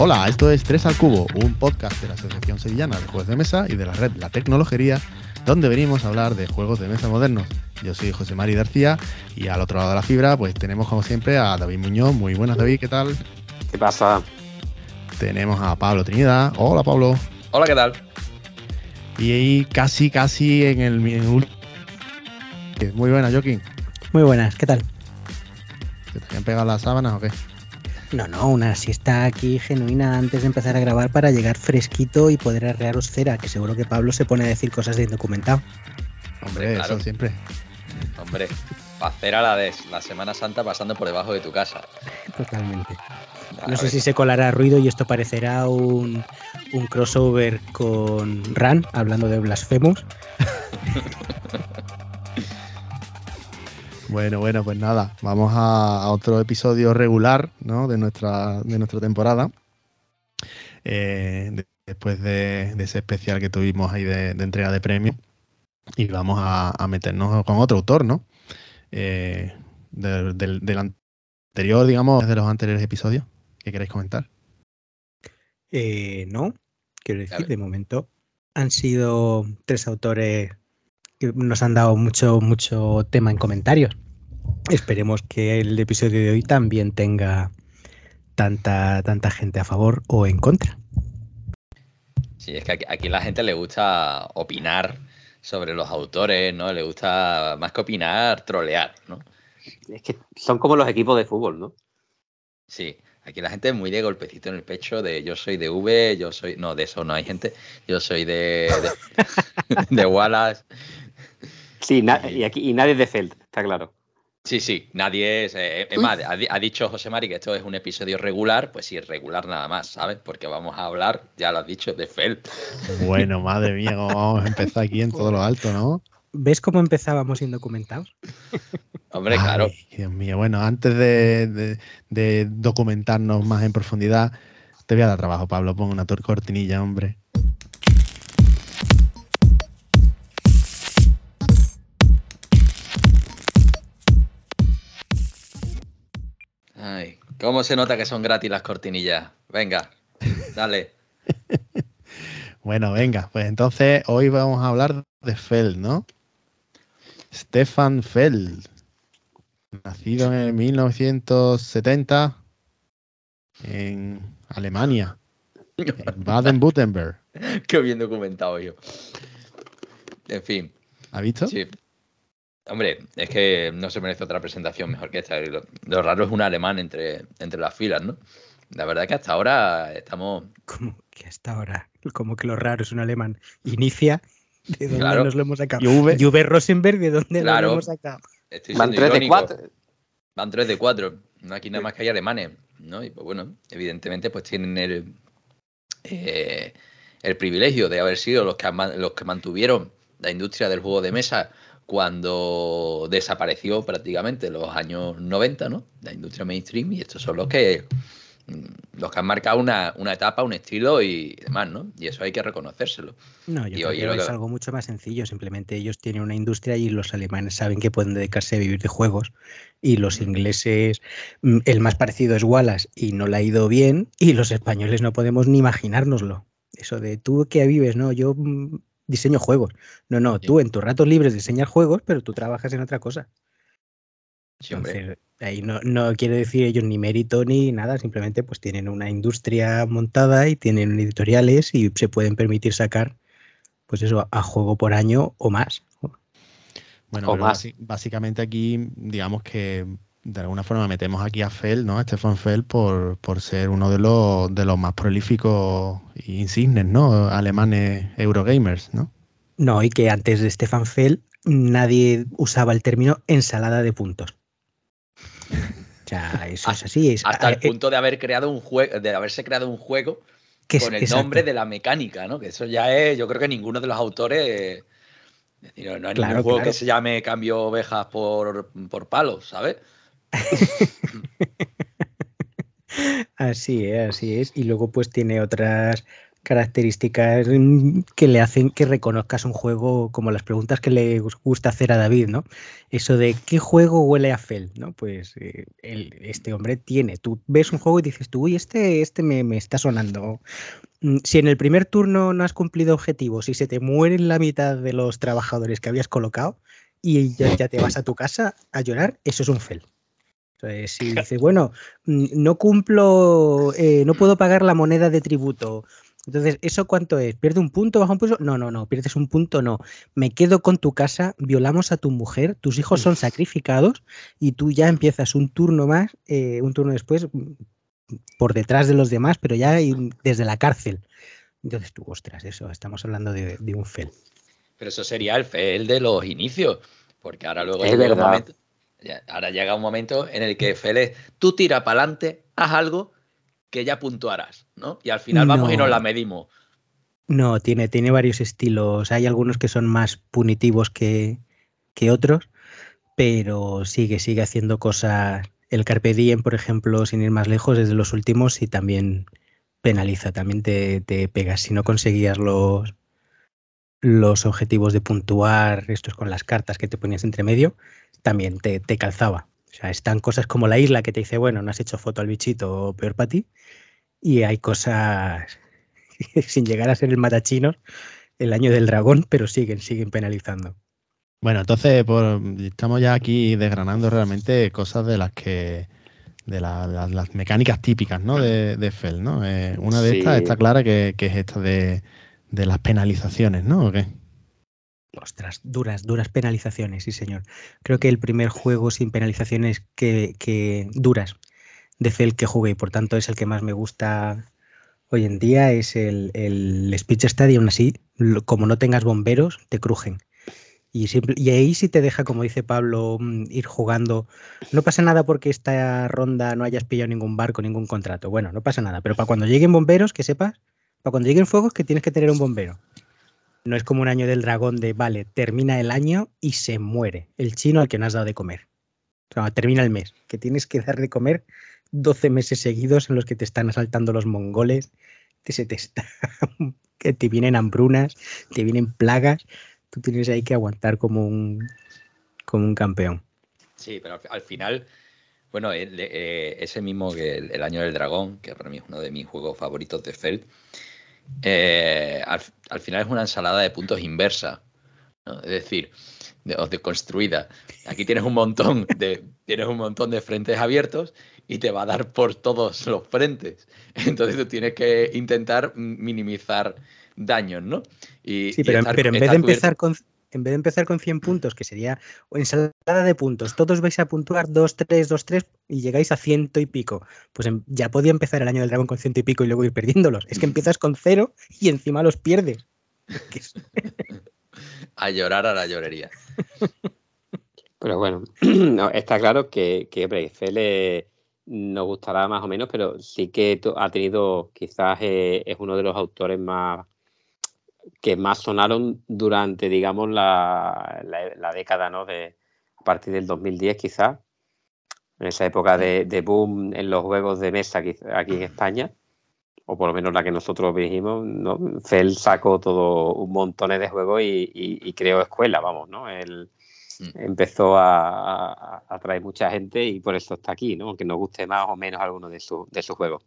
Hola, esto es Tres al Cubo, un podcast de la Asociación Sevillana de Juegos de Mesa y de la red La Tecnología, donde venimos a hablar de juegos de mesa modernos. Yo soy José Mari García y al otro lado de la fibra pues tenemos como siempre a David Muñoz. Muy buenas David, ¿qué tal? ¿Qué pasa? Tenemos a Pablo Trinidad. Hola Pablo. Hola, ¿qué tal? Y ahí casi, casi en el... en el Muy buena, Joaquín. Muy buenas, ¿qué tal? ¿Se te han pegado las sábanas o qué? No, no, una siesta aquí genuina antes de empezar a grabar para llegar fresquito y poder arrearos cera, que seguro que Pablo se pone a decir cosas de indocumentado. Hombre, claro. eso siempre. Hombre, para hacer a la de la Semana Santa pasando por debajo de tu casa. Totalmente. No sé si se colará ruido y esto parecerá un, un crossover con Ran, hablando de Blasphemous. Bueno, bueno, pues nada, vamos a, a otro episodio regular ¿no? de, nuestra, de nuestra temporada. Eh, de- después de, de ese especial que tuvimos ahí de, de entrega de premios. Y vamos a, a meternos con otro autor, ¿no? Eh, del, del- del anterior, digamos, de los anteriores episodios. ¿Qué queréis comentar? Eh, no, quiero decir, de momento han sido tres autores que nos han dado mucho, mucho tema en comentarios. Esperemos que el episodio de hoy también tenga tanta, tanta gente a favor o en contra. Sí, es que aquí, aquí la gente le gusta opinar sobre los autores, ¿no? Le gusta más que opinar, trolear, ¿no? Es que son como los equipos de fútbol, ¿no? Sí, aquí la gente es muy de golpecito en el pecho de yo soy de V, yo soy... No, de eso no hay gente. Yo soy de... de, de Wallace. Sí, na- y, aquí, y nadie es de Feld, está claro. Sí, sí, nadie es... eh, es más, ha, di- ha dicho José Mari que esto es un episodio regular, pues sí, regular nada más, ¿sabes? Porque vamos a hablar, ya lo has dicho, de Feld. Bueno, madre mía, cómo vamos a empezar aquí en todo lo alto, ¿no? ¿Ves cómo empezábamos indocumentados? Hombre, claro. Dios mío, bueno, antes de, de- de documentarnos más en profundidad, te voy a dar trabajo, Pablo. Pon una cortinilla, hombre. Ay, ¿cómo se nota que son gratis las cortinillas? Venga, dale. Bueno, venga, pues entonces hoy vamos a hablar de Feld, ¿no? Stefan Feld, nacido en 1970 en Alemania, en Baden-Württemberg. Qué bien documentado yo. En fin, ¿Ha visto? sí. Hombre, es que no se merece otra presentación mejor que esta. Lo, lo raro es un alemán entre, entre las filas, ¿no? La verdad es que hasta ahora estamos... Como que hasta ahora, como que lo raro es un alemán. Inicia, ¿de dónde Claro. nos lo hemos sacado? Y V. Juve Rosenberg, ¿de dónde Claro. lo hemos sacado? Estoy Van siendo 3 de irónico. 4. Van 3 de 4. No aquí nada más que hay alemanes, ¿no? Y pues bueno, evidentemente pues tienen el, eh, el privilegio de haber sido los que, los que mantuvieron la industria del juego de mesa cuando desapareció prácticamente en los años 90, ¿no? La industria mainstream y estos son los que mm, los que han marcado una, una etapa, un estilo y demás, ¿no? Y eso hay que reconocérselo. No, yo Y creo que es que- algo mucho más sencillo. Simplemente ellos tienen una industria y los alemanes saben que pueden dedicarse a vivir de juegos. Y los ingleses, mm, el más parecido es Wallace y no le ha ido bien. Y los españoles no podemos ni imaginárnoslo. Eso de tú que vives, no, yo mm, diseño juegos. No, no, tú en tus ratos libres diseñas juegos, pero tú trabajas en otra cosa. Sí, hombre. Entonces, ahí no, no quiere decir ellos ni mérito ni nada, simplemente pues tienen una industria montada y tienen editoriales y se pueden permitir sacar, pues eso, a juego por año o más. Bueno, O más. básicamente aquí, digamos que de alguna forma metemos aquí a Feld, ¿no? A Stefan Feld por, por ser uno de los, de los más prolíficos insignes, ¿no? Alemanes Eurogamers, ¿no? No, y que antes de Stefan Feld nadie usaba el término ensalada de puntos. O sea, eso es así. Es, Hasta el eh, punto de haber creado un juego, de haberse creado un juego que es- con el exacto. nombre de la mecánica, ¿no? Que eso ya es, yo creo que ninguno de los autores, es decir, no hay Claro, ningún juego claro. que se llame cambio ovejas por, por palos, ¿sabes? Así es, así es. Y luego pues tiene otras características mm, que le hacen que reconozcas un juego como las preguntas que le gusta hacer a David, ¿no? Eso de qué juego huele a Fel, ¿no? Pues eh, este hombre tiene. Tú ves un juego y dices tú, uy, este, este me, me, está sonando. Mm, si en el primer turno no has cumplido objetivos y se te mueren la mitad de los trabajadores que habías colocado y ya, ya te vas a tu casa a llorar, eso es un Fel. Entonces, si dices, bueno, mm, no cumplo, eh, no puedo pagar la moneda de tributo, entonces, ¿eso cuánto es? ¿Pierde un punto, baja un punto? No, no, no, pierdes un punto, no. Me quedo con tu casa, violamos a tu mujer, tus hijos son sacrificados y tú ya empiezas un turno más, eh, un turno después, por detrás de los demás, pero ya desde la cárcel. Entonces tú, ostras, eso, estamos hablando de, un fel. Pero eso sería el fel de los inicios, porque ahora luego es momento, ahora llega un momento en el que es, tú tira para adelante, haz algo que ya puntuarás, ¿no? Y al final vamos y nos la medimos. No, tiene, tiene varios estilos. Hay algunos que son más punitivos que, que otros, pero sigue, sigue haciendo cosas. El Carpe Diem, por ejemplo, sin ir más lejos, es de los últimos y también penaliza, también te, te pegas. Si no conseguías los, los objetivos de puntuar, estos con las cartas que te ponías entre medio, también te, te calzaba. O sea, están cosas como la isla que te dice, bueno, no has hecho foto al bichito, peor para ti. Y hay cosas sin llegar a ser el matachinos, el año del dragón, pero siguen, siguen penalizando. Bueno, entonces estamos ya aquí desgranando realmente cosas de las que de las mecánicas típicas ¿no? de, de Fel, ¿no? Eh, una de estas está clara que, es esta de, de, las penalizaciones, ¿no? ¿O qué? Ostras, duras, duras penalizaciones, sí señor. Creo que el primer juego sin penalizaciones que, duras de Fel que jugué y por tanto es el que más me gusta hoy en día es el, el Speech Stadium así, como no tengas bomberos, te crujen. Y, y, ahí sí te deja, como dice Pablo, mm, ir jugando. No pasa nada porque esta ronda no hayas pillado ningún barco, ningún contrato. Bueno, no pasa nada. Pero para cuando lleguen bomberos, que sepas, para cuando lleguen fuegos, que tienes que tener un bombero. No es como un año del dragón de, vale, termina el año y se muere el chino al que no has dado de comer. Termina el mes, que tienes que dar de comer 12 meses seguidos en los que te están asaltando los mongoles, que se te que te vienen hambrunas, te vienen plagas, tú tienes ahí que aguantar como un, como un campeón. Sí, pero al, final, bueno, eh, ese mismo que el, Año del Dragón, que para mí es uno de mis juegos favoritos de Feld, eh, al, final es una ensalada de puntos inversa. Es decir, de, de, construida. Aquí tienes un montón de tienes un montón de frentes abiertos y te va a dar por todos los frentes. Entonces tú tienes que intentar minimizar daños, ¿no? Y, sí, pero, pero en vez de empezar con en vez de empezar con 100 puntos, que sería ensalada de puntos, todos vais a puntuar 2, 3, 2, 3 y llegáis a ciento y pico. Pues em, ya podía empezar el año del dragón con ciento y pico y luego ir perdiéndolos. Es que empiezas con cero y encima los pierdes. a llorar a la llorería. Pero bueno, está claro que, que Fele nos gustará más o menos, pero sí que ha tenido, quizás eh, es uno de los autores más que más sonaron durante, digamos, la, la, década, ¿no? De, a partir del 2010 quizás, en esa época de, boom en los juegos de mesa aquí, en España, o por lo menos la que nosotros vivimos, ¿no? Fel sacó todo un montón de juegos y, creó escuela, vamos, ¿no? Él empezó a, atraer mucha gente y por eso está aquí, ¿no? Aunque nos guste más o menos alguno de, de sus juegos.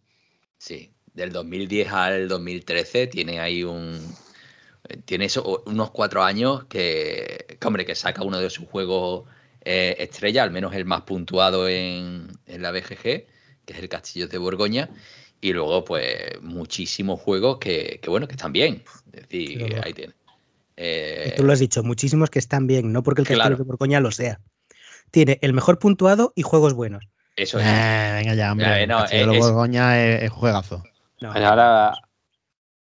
Sí, del 2010 al 2013 tiene ahí un, tiene eso, unos cuatro años que, hombre, que saca uno de sus juegos eh, estrella, al menos el más puntuado en, la BGG, que es el Castillo de Borgoña, y luego, pues, muchísimos juegos que, bueno, que están bien. Es decir, ahí tiene. Eh, tú lo has dicho, muchísimos que están bien, no porque el Castillo de Borgoña lo sea. Tiene el mejor puntuado y juegos buenos. Eso es. Eh, venga ya, hombre. el Castillo de Borgoña es, juegazo. ahora.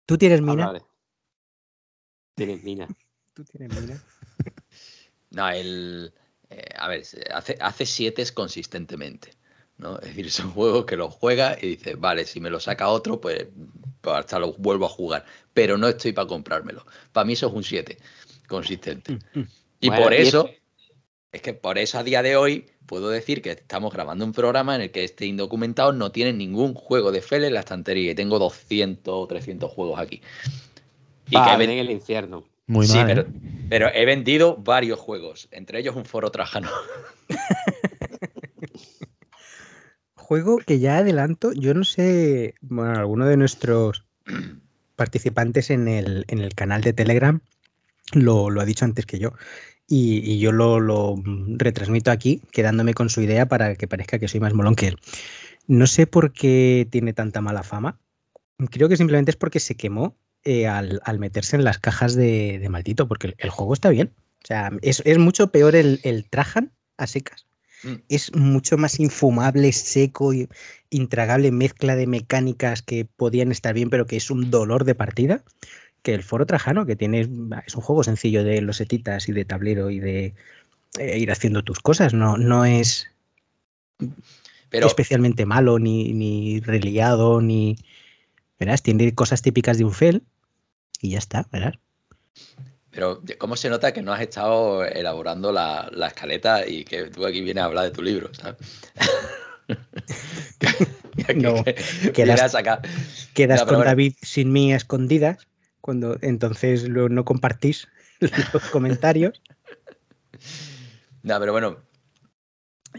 ¿Tú tienes mina? Tienes mina. ¿Tú tienes mina? no, el. Eh, a ver, hace, hace siete consistentemente. ¿no? Es decir, es un juego que lo juega y dice, vale, si me lo saca otro, pues, pues hasta lo vuelvo a jugar. Pero no estoy para comprármelo. Para mí eso es un 7 consistente. Y por eso, Es que por eso a día de hoy puedo decir que estamos grabando un programa en el que este indocumentado no tiene ningún juego de Fel en la estantería y tengo 200 o 300 juegos aquí. Y que en el infierno. Muy sí, mal. pero, ¿eh? pero he vendido varios juegos, entre ellos un foro trajano. Juego que ya adelanto, yo no sé, bueno, alguno de nuestros participantes en el, en el canal de Telegram lo, lo ha dicho antes que yo. Y, y yo lo, lo retransmito aquí, quedándome con su idea para que parezca que soy más molón que él. No sé por qué tiene tanta mala fama. Creo que simplemente es porque se quemó eh, al, al, meterse en las cajas de, de maldito, porque el, el, juego está bien. O sea, es, es mucho peor el, el, Trajan a secas. Mm. Es mucho más infumable, seco y intragable mezcla de mecánicas que podían estar bien, pero que es un dolor de partida. Que el Foro Trajano, que tiene, es un juego sencillo de losetitas y de tablero y de eh, ir haciendo tus cosas. No, no es pero, especialmente malo, ni, ni reliado, ni. Verás, tiene cosas típicas de un FEL y ya está, verás. Pero, ¿cómo se nota que no has estado elaborando la, la escaleta y que tú aquí vienes a hablar de tu libro, ¿sabes? no, quedas, acá. quedas no, con bueno. David sin mí a escondidas, cuando entonces lo, no compartís los comentarios. No, pero bueno,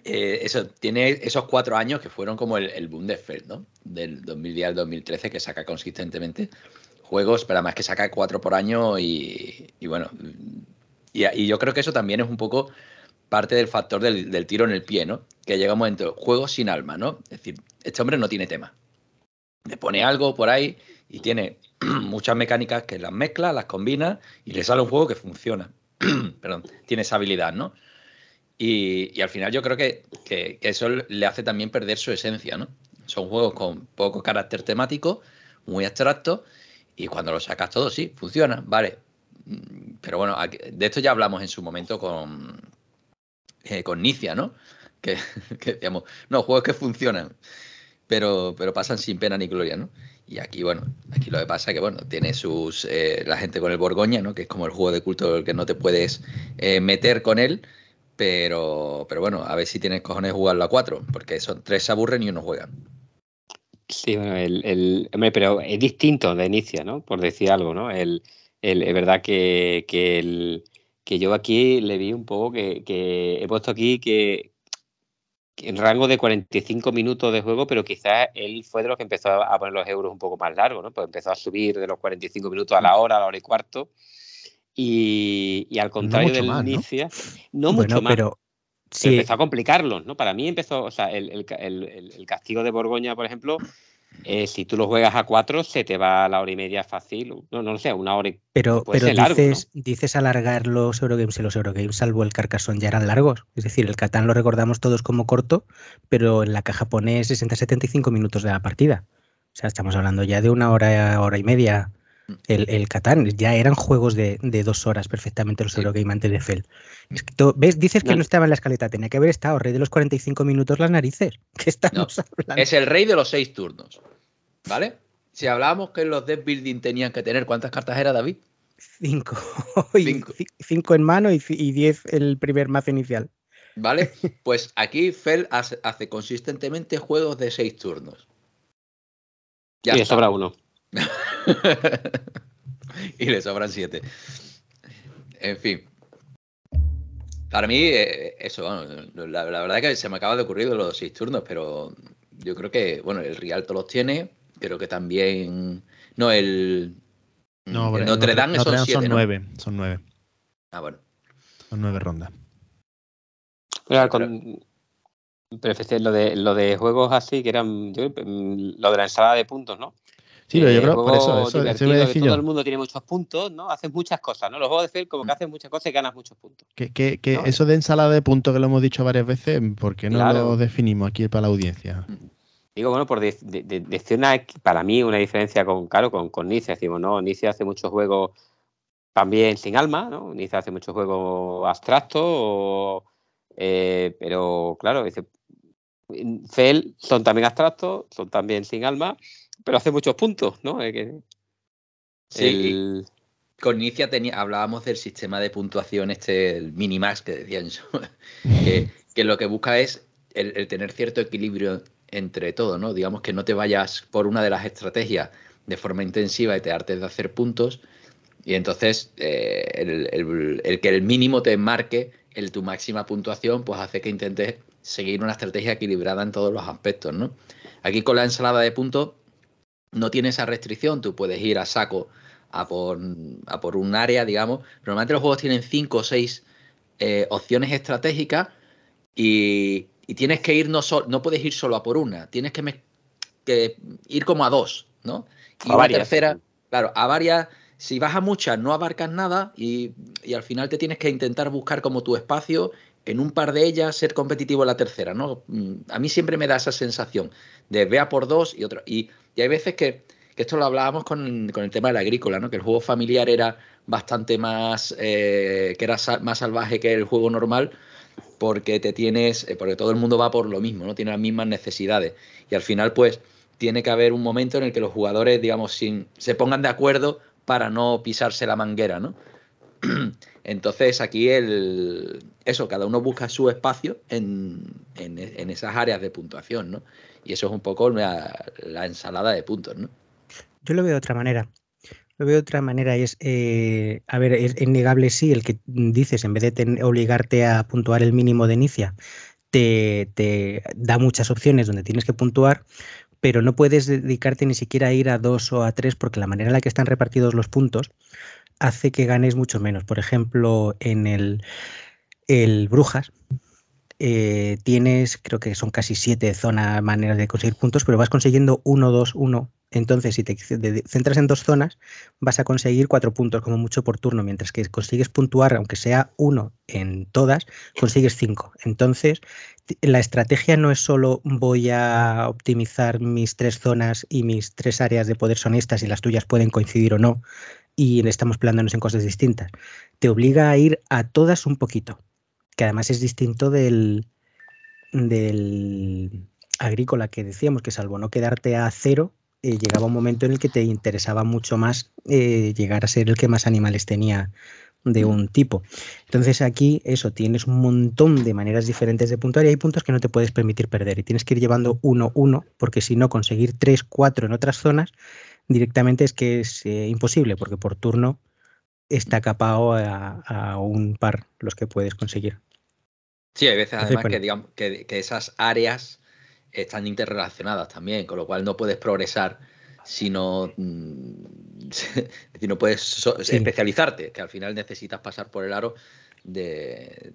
eh, eso tiene esos cuatro años que fueron como el, el boom de Feld, ¿no? Del 2010 al 2013, que saca consistentemente juegos, pero además que saca cuatro por año y, bueno, y, yo creo que eso también es un poco parte del factor del, tiro en el pie, ¿no? Que llega un momento, juegos sin alma, ¿no? Es decir, este hombre no tiene tema. Le pone algo por ahí y tiene muchas mecánicas que las mezcla, las combina y le sale un juego que funciona. Perdón, tiene esa habilidad, ¿no? Y, al final yo creo que, que, que, eso le hace también perder su esencia, ¿no? Son juegos con poco carácter temático, muy abstractos, y cuando lo sacas todo, sí, funciona, vale. Pero bueno, de esto ya hablamos en su momento con, eh, con Nicia, ¿no? Que, que, decíamos, no, juegos que funcionan, pero, pero pasan sin pena ni gloria, ¿no? Y aquí, bueno, aquí lo que pasa es que, bueno, tiene sus. Eh, la gente con el Borgoña, ¿no? Que es como el juego de culto el que no te puedes eh, meter con él. Pero, pero bueno, a ver si tienes cojones jugarlo a cuatro, porque son tres se aburren y uno juegan. Sí, bueno, el, el, hombre, pero es distinto de inicio, ¿no? Por decir algo, ¿no? El, el, es verdad que, que, el, que yo aquí le vi un poco que, que he puesto aquí que, en rango de 45 minutos de juego, pero quizás él fue de los que empezó a poner los euros un poco más largos, ¿no? Pues empezó a subir de los 45 minutos a la hora, a la hora y cuarto. Y, y al contrario no del más, inicio, no, no bueno, mucho más. Pero... Sí. empezó a complicarlos, ¿no? Para mí empezó, o sea, el, el, el, el castigo de Borgoña, por ejemplo, eh, si tú lo juegas a cuatro, se te va a la hora y media fácil. No, no lo sé, una hora y Pero, pero dices, largo, ¿no? dices alargar los Eurogames y los Eurogames, salvo el Carcassonne, ya eran largos. Es decir, el Catán lo recordamos todos como corto, pero en la caja pone 60-75 minutos de la partida. O sea, estamos hablando ya de una hora, hora y media. El, el Catán, ya eran juegos de, de, dos horas perfectamente los sí. Eurogame antes de Fel. Es que tú, ¿Ves? Dices que no. no. estaba en la escaleta, tenía que haber estado rey de los 45 minutos las narices. ¿Qué estamos no, hablando? Es el rey de los seis turnos. ¿Vale? Si hablábamos que los deck building tenían que tener, ¿cuántas cartas era David? Cinco. cinco. cinco en mano y, y diez el primer mazo inicial. ¿Vale? Pues aquí Fel hace, hace consistentemente juegos de seis turnos. Ya y sobra uno. y le sobran siete. En fin. Para mí, eh, eso, bueno, la, la, verdad es que se me acaba de ocurrir los seis turnos, pero yo creo que, bueno, el Rialto los tiene, creo que también. No, el. No, el Notre Dame Notre son, siete, son ¿no? nueve. Son nueve. Ah, bueno. Son nueve rondas. Pero, con, pero lo de, lo de juegos así, que eran yo, lo de la ensalada de puntos, ¿no? Sí, pero yo creo por eso, eso, eso a decir todo el mundo tiene muchos puntos, ¿no? Haces muchas cosas, ¿no? Los juegos de Fel como que hacen muchas cosas y ganas muchos puntos. Que, que, que ¿no? eso de ensalada de puntos que lo hemos dicho varias veces, ¿por qué no claro. lo definimos aquí para la audiencia? Digo, bueno, por decir de, de, de una, para mí una diferencia con, claro, con, con Nice, decimos, ¿no? Nice hace muchos juegos también sin alma, ¿no? Nice hace muchos juegos abstractos, o, eh, pero claro, dice, Fel son también abstractos, son también sin alma, pero hace muchos puntos, ¿no? Eh, que sí, el... con Inicia tenía, hablábamos del sistema de puntuación, este el Minimax que decían que, que lo que busca es el, tener cierto equilibrio entre todo, ¿no? Digamos que no te vayas por una de las estrategias de forma intensiva y te hartes de hacer puntos. Y entonces eh, el, que el mínimo te marque el, tu máxima puntuación, pues hace que intentes seguir una estrategia equilibrada en todos los aspectos, ¿no? Aquí con la ensalada de puntos no tiene esa restricción, tú puedes ir a saco a por, a por un área, digamos. Normalmente los juegos tienen cinco o seis eh, opciones estratégicas y, tienes que ir, no, no puedes ir solo a por una, tienes que, que ir como a dos, ¿no? Y a varias. tercera, claro, a varias, si vas a muchas no abarcas nada y, y, al final te tienes que intentar buscar como tu espacio en un par de ellas ser competitivo en la tercera, ¿no? Mm, a mí siempre me da esa sensación de vea por dos y otro. Y, hay veces que, que, esto lo hablábamos con, con, el tema de la agrícola, ¿no? Que el juego familiar era bastante más, eh, que era más salvaje que el juego normal, porque te tienes, eh, porque todo el mundo va por lo mismo, ¿no? Tiene las mismas necesidades. Y al final, pues, tiene que haber un momento en el que los jugadores, digamos, sin, se pongan de acuerdo para no pisarse la manguera, ¿no? Entonces aquí el, eso, cada uno busca su espacio en, en, esas áreas de puntuación, ¿no? Y eso es un poco la, ensalada de puntos, ¿no? Yo lo veo de otra manera. Lo veo de otra manera y es, eh, a ver, es innegable sí el que dices, en vez de obligarte a puntuar el mínimo de inicia, te, te, da muchas opciones donde tienes que puntuar, pero no puedes dedicarte ni siquiera a ir a dos o a tres porque la manera en la que están repartidos los puntos hace que ganes mucho menos. Por ejemplo, en el, el Brujas, eh, tienes, creo que son casi siete zonas, maneras de conseguir puntos, pero vas consiguiendo uno, dos, uno. Entonces, si te centras en dos zonas, vas a conseguir cuatro puntos como mucho por turno, mientras que consigues puntuar, aunque sea uno en todas, consigues cinco. Entonces, la estrategia no es solo voy a optimizar mis tres zonas y mis tres áreas de poder son estas y las tuyas pueden coincidir o no, y estamos planteándonos en cosas distintas. Te obliga a ir a todas un poquito que además es distinto del, del agrícola que decíamos, que salvo no quedarte a cero, eh, llegaba un momento en el que te interesaba mucho más eh, llegar a ser el que más animales tenía de un tipo. Entonces aquí eso, tienes un montón de maneras diferentes de puntuar y hay puntos que no te puedes permitir perder y tienes que ir llevando uno, uno, porque si no conseguir tres, cuatro en otras zonas, directamente es que es eh, imposible, porque por turno está capado a un par los que puedes conseguir. Sí, hay veces además que, digamos, que, esas áreas están interrelacionadas también, con lo cual no puedes progresar si no, mm, si no puedes especializarte, que al final necesitas pasar por el aro de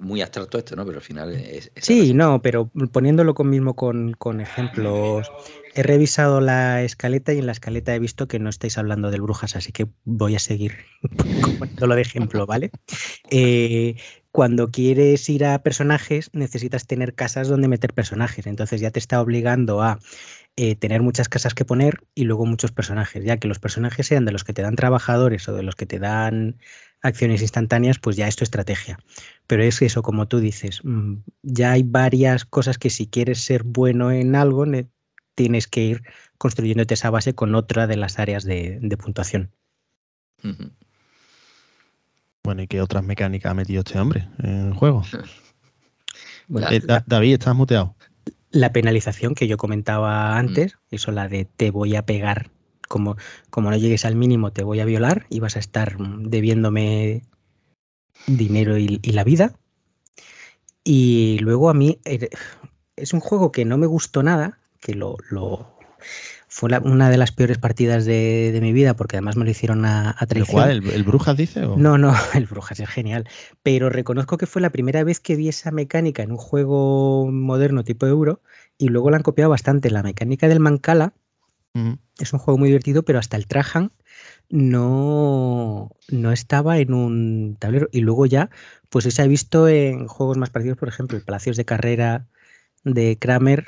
muy abstracto esto, ¿no? Pero al final es, sí, no, pero poniéndolo con mismo con, con, ejemplos, he revisado la escaleta y en la escaleta he visto que no estáis hablando del brujas, así que voy a seguir poniéndolo de ejemplo, ¿vale? Eh, cuando quieres ir a personajes, necesitas tener casas donde meter personajes. Entonces ya te está obligando a eh, tener muchas casas que poner y luego muchos personajes. Ya que los personajes sean de los que te dan trabajadores o de los que te dan acciones instantáneas, pues ya es tu estrategia. Pero es eso, como tú dices, mm, ya hay varias cosas que si quieres ser bueno en algo, tienes que ir construyéndote esa base con otra de las áreas de, puntuación. Bueno, ¿y qué otras mecánicas ha metido este hombre en el juego? Eh, David, estás muteado. La penalización que yo comentaba mm. antes, eso la de te voy a pegar, como, como no llegues al mínimo te voy a violar y vas a estar debiéndome dinero y, la vida. Y luego a mí eh, es un juego que no me gustó nada, que lo, lo fue una de las peores partidas de, mi vida porque además me lo hicieron a, a traición. ¿El, ¿El, Brujas dice? No, no, el Brujas es genial. Pero reconozco que fue la primera vez que vi esa mecánica en un juego moderno tipo Euro y luego la han copiado bastante. La mecánica del Mancala es un juego muy divertido, pero hasta el Trajan no, no estaba en un tablero. Y luego ya, pues se ha visto en juegos más parecidos, por ejemplo, el Palacios de Carrera de Kramer,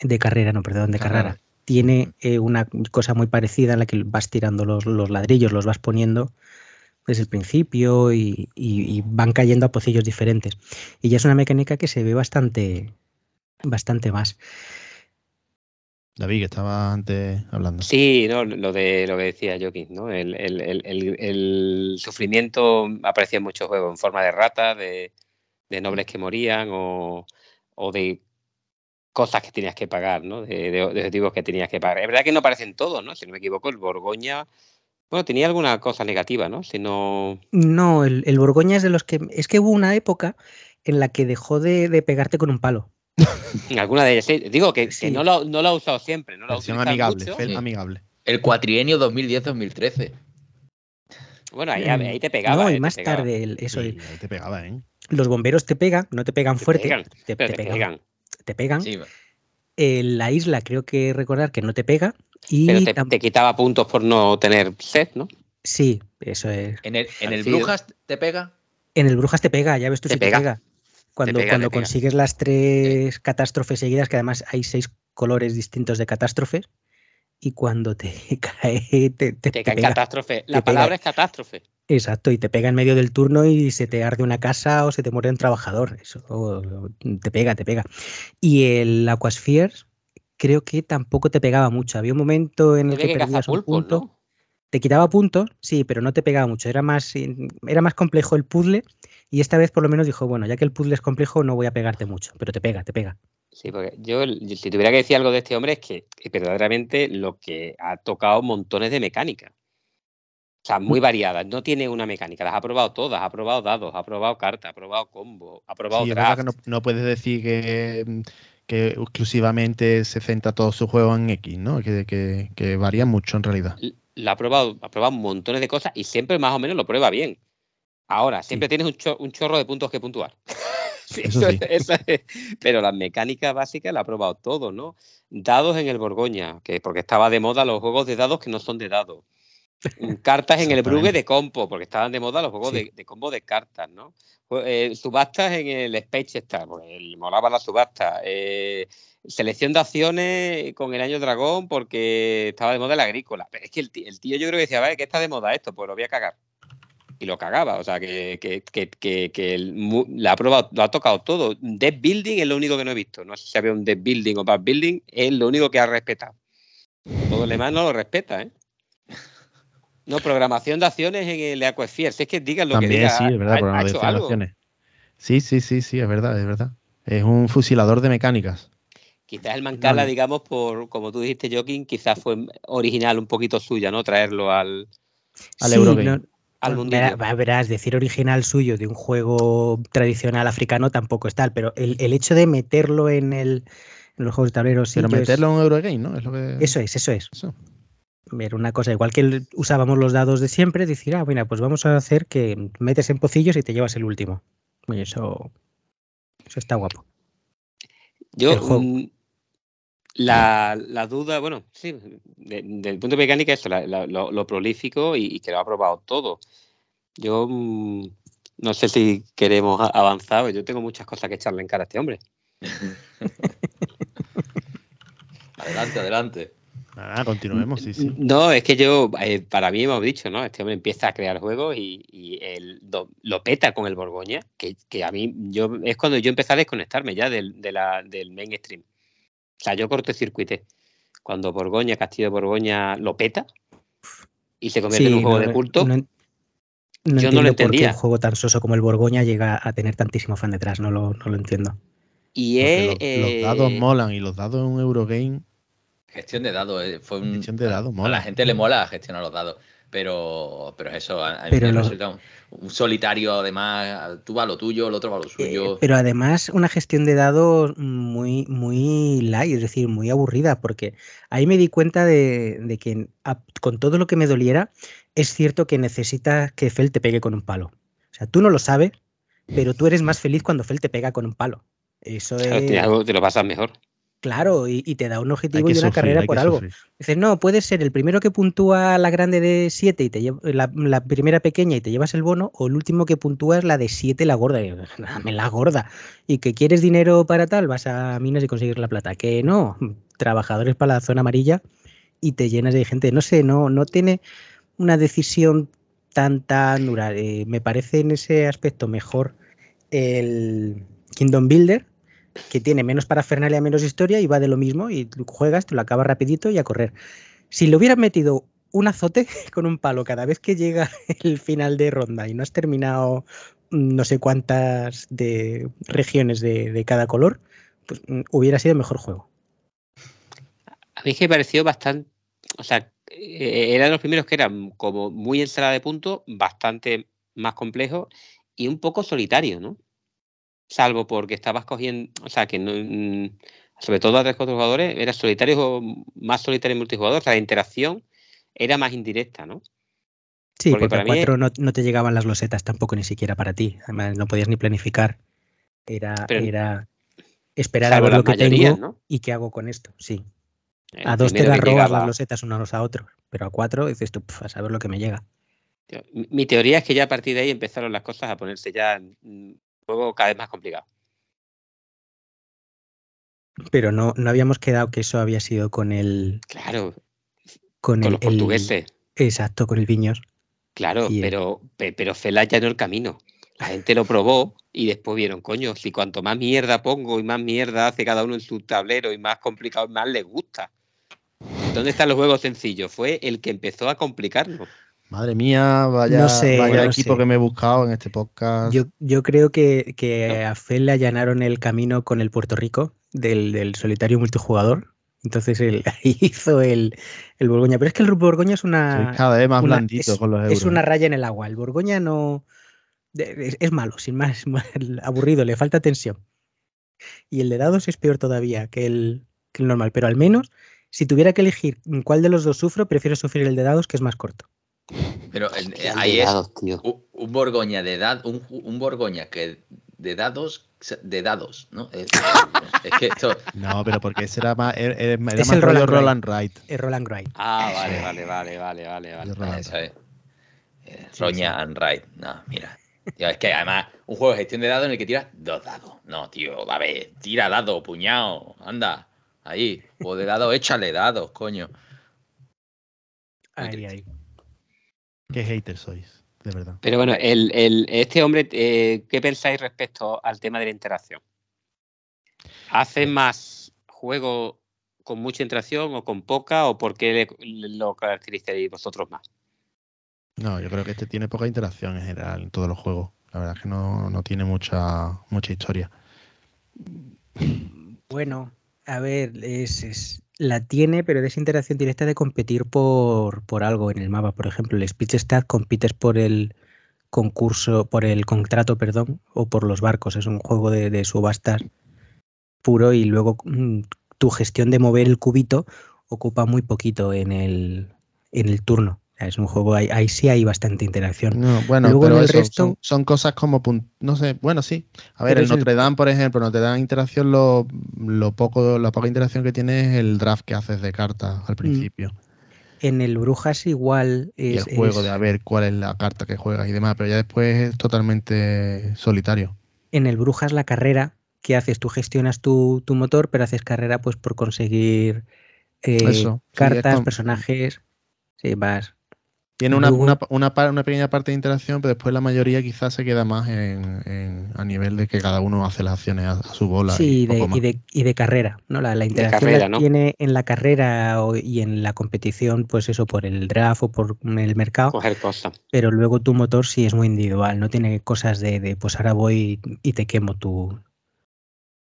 de Carrera, no, perdón, de Carrera tiene eh, una cosa muy parecida en la que vas tirando los, ladrillos, los vas poniendo desde el principio y, van cayendo a pocillos diferentes. Y ya es una mecánica que se ve bastante, bastante más. David, que estaba antes hablando. Sí, no, lo de lo que decía Joaquín, ¿no? El, el, el, el, sufrimiento aparecía en muchos juegos, en forma de ratas, de, de, nobles que morían o, o, de cosas que tenías que pagar, ¿no? De, de, objetivos que tenías que pagar. Es verdad que no aparecen todos, ¿no? Si no me equivoco, el Borgoña, bueno, tenía alguna cosa negativa, ¿no? Si no... No, el, el Borgoña es de los que... Es que hubo una época en la que dejó de, de pegarte con un palo. En alguna de ellas, sí. Digo que, sí. que no, lo, no, lo, ha usado siempre. No lo ha amigable, mucho. Sí. amigable. El cuatrienio 2010-2013. Bueno, ahí, ahí, te pegaba. No, y eh, más tarde, el, eso. Sí, ahí te pegaba, ¿eh? Los bomberos te pegan, no te pegan te fuerte. Pegan, te, te, te, pegan. pegan. Te pegan. Sí. En la isla creo que recordar que no te pega. Y pero te, te, quitaba puntos por no tener set, ¿no? Sí, eso es. ¿En el, en el Brujas te pega? En el Brujas te pega, ya ves tú te si pega. te pega. Cuando, pega, cuando pega. consigues las tres catástrofes seguidas, que además hay seis colores distintos de catástrofes, y cuando te cae, te, te, te cae catástrofe. La palabra es catástrofe. Exacto, y te pega en medio del turno y se te arde una casa o se te muere un trabajador. Eso te pega, te pega. Y el Aquasphere creo que tampoco te pegaba mucho. Había un momento en el que, que perdías un pulpo, punto. ¿no? Te quitaba puntos, sí, pero no te pegaba mucho. Era más, era más complejo el puzzle y esta vez por lo menos dijo, bueno, ya que el puzzle es complejo no voy a pegarte mucho, pero te pega, te pega. Sí, porque yo, si tuviera que decir algo de este hombre es que, que verdaderamente lo que ha tocado montones de mecánica. O sea, muy variadas. No tiene una mecánica. Las ha probado todas. Ha probado dados, ha probado cartas, ha probado combo, ha probado sí, draft. que no, no, puedes decir que, que, exclusivamente se centra todo su juego en X, ¿no? Que, que, que varía mucho en realidad. La ha probado, ha probado montones de cosas y siempre más o menos lo prueba bien. Ahora, siempre sí. tienes un, cho un, chorro de puntos que puntuar. sí, eso, sí. eso es, pero las mecánicas básicas la ha probado todo, ¿no? Dados en el Borgoña, que porque estaba de moda los juegos de dados que no son de dados. Cartas en el Brugge de compo, porque estaban de moda los juegos sí. de, de, combo de cartas, ¿no? Eh, subastas en el Space Star, porque molaba la subasta. Eh, selección de acciones con el año dragón, porque estaba de moda el agrícola. Pero es que el tío, el tío yo creo que decía, vale, ¿qué está de moda esto? Pues lo voy a cagar y lo cagaba. O sea, que, que, que, que, que el, la ha probado, lo ha tocado todo. Deck building es lo único que no he visto. No sé si había un deck building o back building, es lo único que ha respetado. Todo lo demás no lo respeta, ¿eh? No, programación de acciones en el Aquasphere. Si es que digan lo También, que diga. sí, es verdad, ha, programación de acciones. Sí, sí, sí, sí, es verdad, es verdad. Es un fusilador de mecánicas. Quizás el Mancala, no. digamos, por como tú dijiste, Joaquín, quizás fue original un poquito suya, ¿no? Traerlo al, al sí, Eurogame. No, al mundial. Verás, decir original suyo de un juego tradicional africano tampoco es tal, pero el, el hecho de meterlo en, el, en los juegos de tablero sí. Pero meterlo es, en Eurogame, ¿no? Es lo que... Eso es, eso es. Eso. Ver una cosa, igual que usábamos los dados de siempre, decir, ah, mira, pues vamos a hacer que metes en pocillos y te llevas el último. Y eso, eso está guapo. Yo, la, la, duda, bueno, sí, de, del punto de mecánica, eso, la, la, lo, lo, prolífico y, y, que lo ha probado todo. Yo mmm, no sé si queremos avanzar, yo tengo muchas cosas que echarle en cara a este hombre. adelante, adelante. Ah, continuemos, sí, sí. No, es que yo, eh, para mí hemos dicho, ¿no? Este hombre empieza a crear juegos y, y él lo, lo, peta con el Borgoña, que, que, a mí, yo es cuando yo empecé a desconectarme ya del, de la, del mainstream. O sea, yo cortocircuité. Cuando Borgoña, Castillo de Borgoña lo peta y se convierte sí, en un juego no, de culto. No, no yo no lo entendía. Por qué un juego tan soso como el Borgoña llega a tener tantísimo fan detrás, no lo, no lo entiendo. Y es, los, eh... los, dados molan y los dados en un Eurogame Gestión de dados, eh, fue un, gestión de dados, mola. A la gente le mola gestionar los dados, pero, pero eso, a, a pero mí me lo... resulta un, un, solitario, además, tú vas a lo tuyo, el otro va a lo suyo. Eh, pero además una gestión de dados muy, muy light, es decir, muy aburrida, porque ahí me di cuenta de, de que a, con todo lo que me doliera, es cierto que necesitas que Fel te pegue con un palo. O sea, tú no lo sabes, pero tú eres más feliz cuando Fel te pega con un palo. Eso claro, es... te lo pasas mejor. Claro, y, y, te da un objetivo y una sufrir, carrera por algo. Sufrir. Dices, no, puedes ser el primero que puntúa la grande de 7 y te lleva, la, la, primera pequeña y te llevas el bono, o el último que puntúa es la de 7 la gorda. Y, dame la gorda. Y que quieres dinero para tal, vas a minas y consigues la plata. Que no, trabajadores para la zona amarilla y te llenas de gente. No sé, no, no tiene una decisión tan, tan dura. Eh, me parece en ese aspecto mejor el Kingdom Builder que tiene menos parafernalia, menos historia y va de lo mismo y juegas, te lo acabas rapidito y a correr. Si le hubieran metido un azote con un palo cada vez que llega el final de ronda y no has terminado mm, no sé cuántas de regiones de, cada color, pues mm, hubiera sido mejor juego. A mí que me pareció bastante, o sea, eh, era de los primeros que eran como muy ensalada de puntos, bastante más complejo y un poco solitario, ¿no? Salvo porque estabas cogiendo, o sea, que no, mm, sobre todo a tres cuatro jugadores, era solitario o más solitario multijugador, o sea, la interacción era más indirecta, ¿no? Sí, porque, para cuatro no, te llegaban las losetas tampoco ni siquiera para ti. Además, no podías ni planificar. Era, era esperar a ver lo que tengo y qué hago con esto. Sí. a dos te das robas las losetas unos a otros, pero a cuatro dices tú, a saber lo que me llega. Mi teoría es que ya a partir de ahí empezaron las cosas a ponerse ya un juego cada vez más complicado. Pero no, no habíamos quedado que eso había sido con el. Claro, con, los portugueses. exacto, con el Viños. Claro, pero, pero Fela ya no el camino. La gente lo probó y después vieron, coño, si cuanto más mierda pongo y más mierda hace cada uno en su tablero y más complicado, más les gusta. ¿Dónde están los juegos sencillos? Fue el que empezó a complicarlo. Madre mía, vaya, equipo que me he buscado en este podcast. Yo, yo creo que, a Fel le allanaron el camino con el Puerto Rico del, del solitario multijugador entonces él hizo el, el Borgoña. Pero es que el Borgoña es una. cada vez más blandito con los euros. Es una raya en el agua. El Borgoña no. Es, malo, sin más, aburrido, le falta tensión. Y el de dados es peor todavía que el, que el normal. Pero al menos, si tuviera que elegir cuál de los dos sufro, prefiero sufrir el de dados, que es más corto. Pero ahí es un, Borgoña de edad, un, un Borgoña que de dados de dados, ¿no? Es, que esto... No, pero porque ese era más, era, era es el Roland, Roland Wright. El Roland Wright. Ah, vale, vale, vale, vale, vale, vale. Es. Eh, Roña and Wright. No, mira. es que además, un juego de gestión de dados en el que tiras dos dados. No, tío, a ver, tira dados, puñado, anda. Ahí, o de dados, échale dados, coño. Ahí, ahí. Qué hater sois de verdad. Pero bueno, el, este hombre, eh, ¿qué pensáis respecto al tema de la interacción? ¿Hace más juego con mucha interacción o con poca o por qué lo caracterizaréis vosotros más? No, yo creo que este tiene poca interacción en general en todos los juegos. La verdad es que no, tiene mucha, mucha historia. Bueno, a ver, es, la tiene, pero es interacción directa de competir por, por algo en el mapa. Por ejemplo, el Speech Stat compites por el concurso, por el contrato, perdón, o por los barcos. Es un juego de, de subastas puro y luego mm, tu gestión de mover el cubito ocupa muy poquito en el, en el turno. Es un juego, ahí, ahí sí hay bastante interacción. bueno, pero el resto... son, cosas como, no sé, bueno, sí. A ver, en Notre Dame, por ejemplo, Notre Dame interacción, lo, lo, poco, la poca interacción que tiene es el draft que haces de carta al mm. principio. En el Brujas igual es... el juego de a ver cuál es la carta que juegas y demás, pero ya después es totalmente solitario. En el Brujas la carrera que haces, tú gestionas tu, tu motor, pero haces carrera pues por conseguir eh, cartas, personajes, sí, vas tiene una, una, una, pequeña parte de interacción, pero después la mayoría quizás se queda más en, a nivel de que cada uno hace las acciones a, su bola. Sí, y, de, y, de, carrera. ¿no? La, interacción la tiene en la carrera y en la competición, pues eso, por el draft o por el mercado. Coger cosas. Pero luego tu motor sí es muy individual, no tiene cosas de, de pues ahora voy y te quemo tu,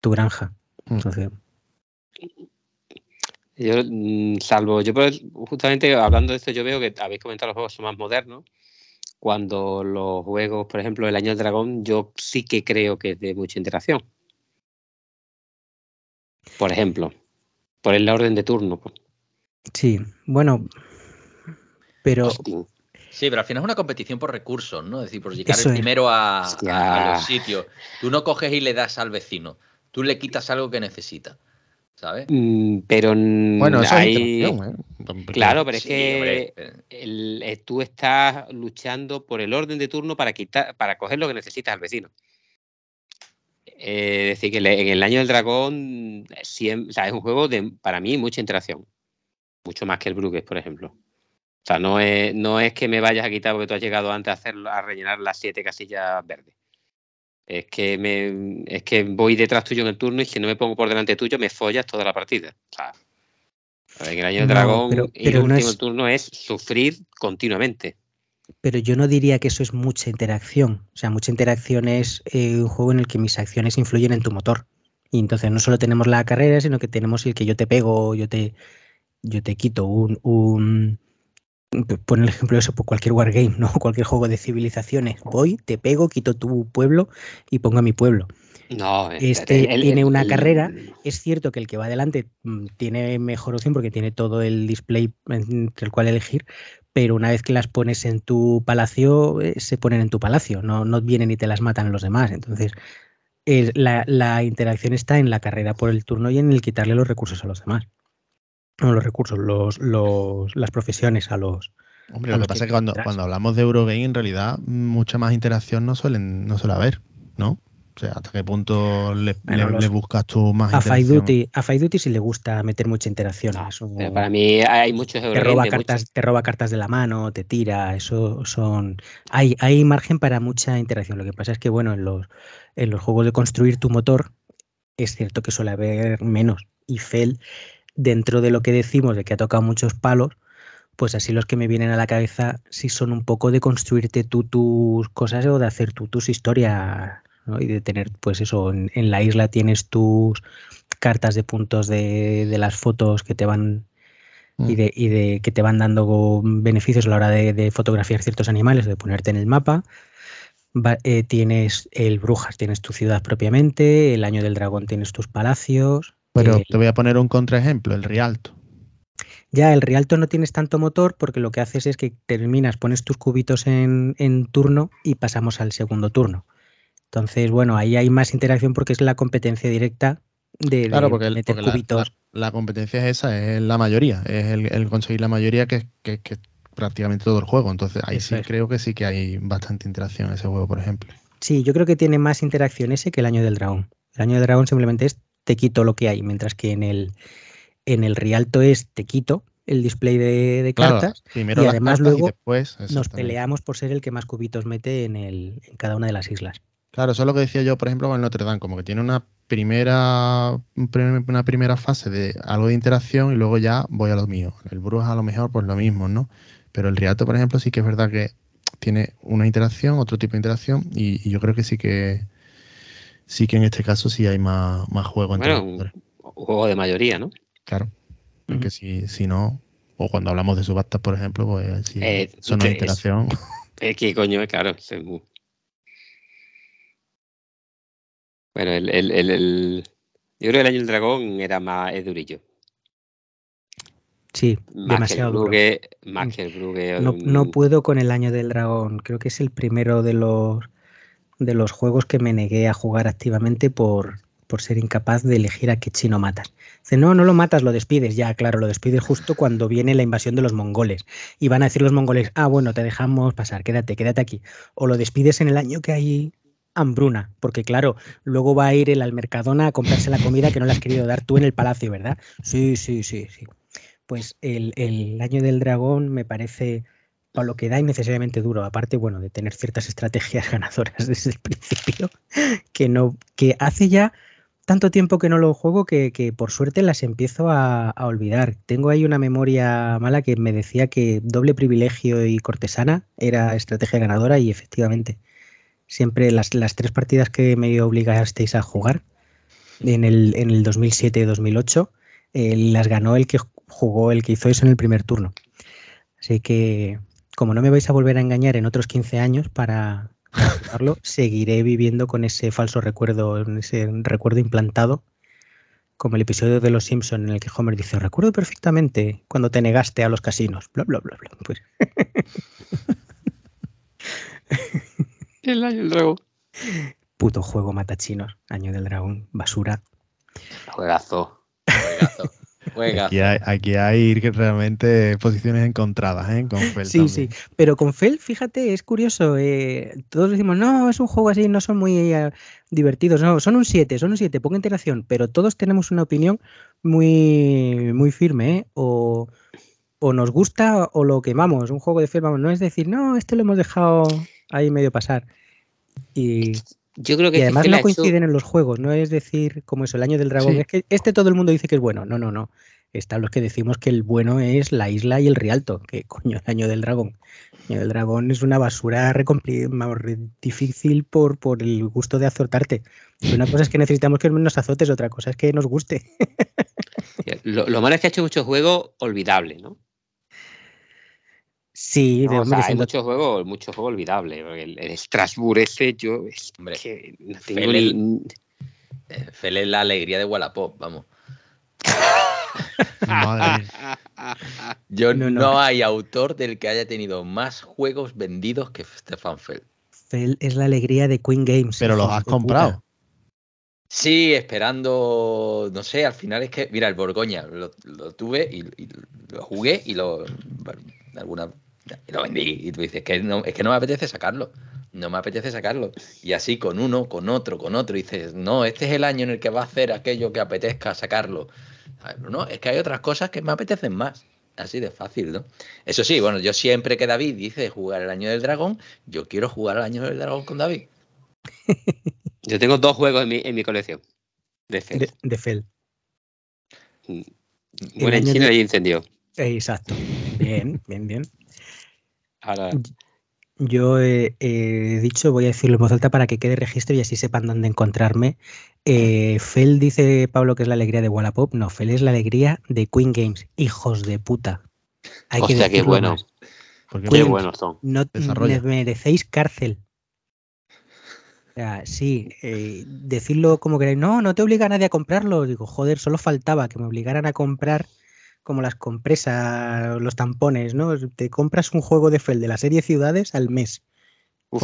tu granja. Mm. Entonces, yo, mm, salvo, yo justamente hablando de esto, yo veo que habéis comentado los juegos son más modernos. Cuando los juegos, por ejemplo, El Año del Dragón, yo sí que creo que es de mucha interacción. Por ejemplo, por el orden de turno. Pues. Sí, bueno, pero. Sí, pero al final es una competición por recursos, ¿no? Es decir, por llegar el primero a, a, los sitios. Tú no coges y le das al vecino, tú le quitas algo que necesita. ¿Sabes? Mm, pero bueno, eso hay... ¿eh? Claro, pero es que eh, tú estás luchando por el orden de turno para quitar, para coger lo que necesitas al vecino. Eh, es decir, que en el año del dragón es un juego de, para mí, mucha interacción. Mucho más que el Bruges, por ejemplo. O sea, no es, no es que me vayas a quitar porque tú has llegado antes a hacer a rellenar las siete casillas verdes. Es que, me, es que voy detrás tuyo en el turno y si no me pongo por delante tuyo me follas toda la partida. O sea, en el año del No, dragón pero- pero no último es- turno es sufrir continuamente. Pero yo no diría que eso es mucha interacción. O sea, mucha interacción es eh, un juego en el que mis acciones influyen en tu motor. Y entonces no solo tenemos la carrera, sino que tenemos el que yo te pego, yo te, yo te quito un, un pon el ejemplo de eso por cualquier wargame, ¿no? Cualquier juego de civilizaciones. Voy, te pego, quito tu pueblo y pongo a mi pueblo. No, Este el- tiene el- una el- carrera. Es cierto que el que va adelante mm, tiene mejor opción porque tiene todo el display entre el cual elegir, pero una vez que las pones en tu palacio, eh, se ponen en tu palacio, no, no vienen y te las matan los demás. Entonces, es- la, la interacción está en la carrera por el turno y en el quitarle los recursos a los demás. No los recursos, los, los, las profesiones a los. Hombre, a lo que pasa es que cuando, hablamos de Eurogame, en realidad, mucha más interacción no suelen, no suele haber, ¿no? O sea, ¿hasta qué punto le, Bueno, le- los- le buscas tú más A? Duty, a Fight Duty sí le gusta meter mucha interacción. No, eso- pero para mí hay muchos te Eurogames roba muchos- cartas, te roba cartas de la mano, te tira, eso son. Hay, hay margen para mucha interacción. Lo que pasa es que, bueno, en los, en los juegos de construir tu motor, es cierto que suele haber menos. Y Fel, dentro de lo que decimos de que ha tocado muchos palos, pues así los que me vienen a la cabeza sí son un poco de construirte tú tus cosas o de hacer tú tus historias. ¿no? Y de tener, pues eso, en, en la isla tienes tus cartas de puntos de, de las fotos que te van y Mm. de, y de que te van dando beneficios a la hora de, de fotografiar ciertos animales, de ponerte en el mapa. Va- eh, tienes el Brujas, tienes tu ciudad propiamente, el Año del Dragón tienes tus palacios. Pero el- te voy a poner un contraejemplo, el Rialto. ya el Rialto no tienes tanto motor porque lo que haces es que terminas, pones tus cubitos en, en turno y pasamos al segundo turno. Entonces, bueno, ahí hay más interacción porque es la competencia directa de, Claro, porque, el- meter porque la- cubitos. la, la competencia es esa, es la mayoría, es el, el conseguir la mayoría que, que, que prácticamente todo el juego. Entonces ahí Eso sí es. creo que sí que hay bastante interacción en ese juego, por ejemplo. Sí, yo creo que tiene más interacción ese que el año del dragón. El año del dragón simplemente es te quito lo que hay, mientras que en el, en el Rialto es te quito el display de, de Claro, cartas. primero y además cartas luego y después Nos peleamos por ser el que más cubitos mete en, el, en cada una de las islas. Claro, eso es lo que decía yo, por ejemplo, con el Notre Dame, como que tiene una primera un prim- una primera fase de algo de interacción y luego ya voy a lo mío. El Brujas a lo mejor pues lo mismo, ¿no? Pero el Rialto, por ejemplo, sí que es verdad que tiene una interacción, otro tipo de interacción y, y yo creo que sí que sí que en este caso sí hay más, más juego entre Bueno, los un juego de mayoría, ¿no? Claro. Porque si, si no, o cuando hablamos de subastas, por ejemplo, pues si Eh, son una es- interacción. Es que coño, claro. muy- Bueno, el, el, el, el- yo creo que el año del dragón era más es durillo. Sí, Más demasiado que el duro. Más que el Brugge. No, no puedo con el año del dragón. Creo que es el primero de los de los juegos que me negué a jugar activamente por, por ser incapaz de elegir a qué chino matas. Dice, no, no lo matas, lo despides. Ya, claro, lo despides justo cuando viene la invasión de los mongoles. Y van a decir los mongoles, ah, bueno, te dejamos pasar, quédate, quédate aquí. O lo despides en el año que hay hambruna, porque claro, luego va a ir él al Mercadona a comprarse la comida que no le has querido dar tú en el palacio, ¿verdad? Sí, sí, sí, sí. Pues el, el año del dragón me parece para lo que da innecesariamente duro, aparte, bueno, de tener ciertas estrategias ganadoras desde el principio, que no, que hace ya tanto tiempo que no lo juego que, que por suerte las empiezo a, a olvidar. Tengo ahí una memoria mala que me decía que doble privilegio y cortesana era estrategia ganadora y efectivamente, siempre las, las tres partidas que me obligasteis a jugar en el, en el 2007-2008, eh, las ganó el que jugó, el que hizo eso en el primer turno. Así que, como no me vais a volver a engañar en otros 15 años para, para jugarlo, seguiré viviendo con ese falso recuerdo, ese recuerdo implantado, como el episodio de Los Simpson en el que Homer dice, recuerdo perfectamente cuando te negaste a los casinos, bla, bla, bla, bla. Pues, El año del dragón. puto juego matachinos, Año del Dragón, basura. Juegazo. Juegazo. Aquí hay, aquí hay que realmente posiciones encontradas, ¿eh? Con Fel Sí, sí, pero con Fel, fíjate, es curioso. eh, todos decimos, no, es un juego así, no son muy eh, divertidos. No, son un 7, son un 7, poca interacción, pero todos tenemos una opinión muy, muy firme, ¿eh? O, o nos gusta o lo quemamos. Un juego de Fel, vamos, no es decir, no, este lo hemos dejado ahí medio pasar. Y yo creo que Y además no hecho- coinciden en los juegos, no es decir, como eso, el año del dragón, Sí. es que este todo el mundo dice que es bueno. No, no, no. Están los que decimos que el bueno es la isla y el Rialto, que coño, el año del dragón. El año del dragón es una basura difícil por, por el gusto de azotarte. Una cosa es que necesitamos que nos azotes, otra cosa es que nos guste. Lo, lo malo es que ha hecho muchos juegos olvidables, ¿no? Sí, de No, o hombre, sea, hay siendo- muchos juegos, muchos juegos olvidables. porque El, el Strasbourg ese, yo es Hombre, que no tengo Fele- ni- Eh, Fel es la alegría de Wallapop, vamos. Madre mía. Yo No, no, no. hay autor del que haya tenido más juegos vendidos que Stefan Feld. Fel es la alegría de Queen Games. Pero los has puta. comprado. Sí, esperando, no sé, al final es que, mira, el Borgoña lo, lo tuve y, y lo jugué y lo, bueno, alguna, y lo vendí. Y tú dices, que no, es que no me apetece sacarlo, no me apetece sacarlo. Y así con uno, con otro, con otro, y dices, no, este es el año en el que va a hacer aquello que apetezca sacarlo. No, es que hay otras cosas que me apetecen más. Así de fácil, ¿no? Eso sí, bueno, yo siempre que David dice jugar el año del dragón, yo quiero jugar el año del dragón con David. Yo tengo dos juegos en mi, en mi colección. De Feld. De, de Fel. Bueno, en China de- y incendio. Exacto. Bien, bien, bien. Ahora, Yo eh, he dicho, voy a decirlo en voz alta para que quede registro y así sepan dónde encontrarme. Eh, Fel dice Pablo que es la alegría de Wallapop. No, Fel es la alegría de Queen Games. Hijos de puta. Hay que hostia, qué decirlo bueno. Qué buenos son. No Desarrolla. me merecéis cárcel. O sea, sí, eh, decirlo como queráis. No, no te obliga a nadie a comprarlo. Digo, joder, solo faltaba que me obligaran a comprar como las compresas, los tampones, ¿no? Te compras un juego de Fel de la serie Ciudades al mes.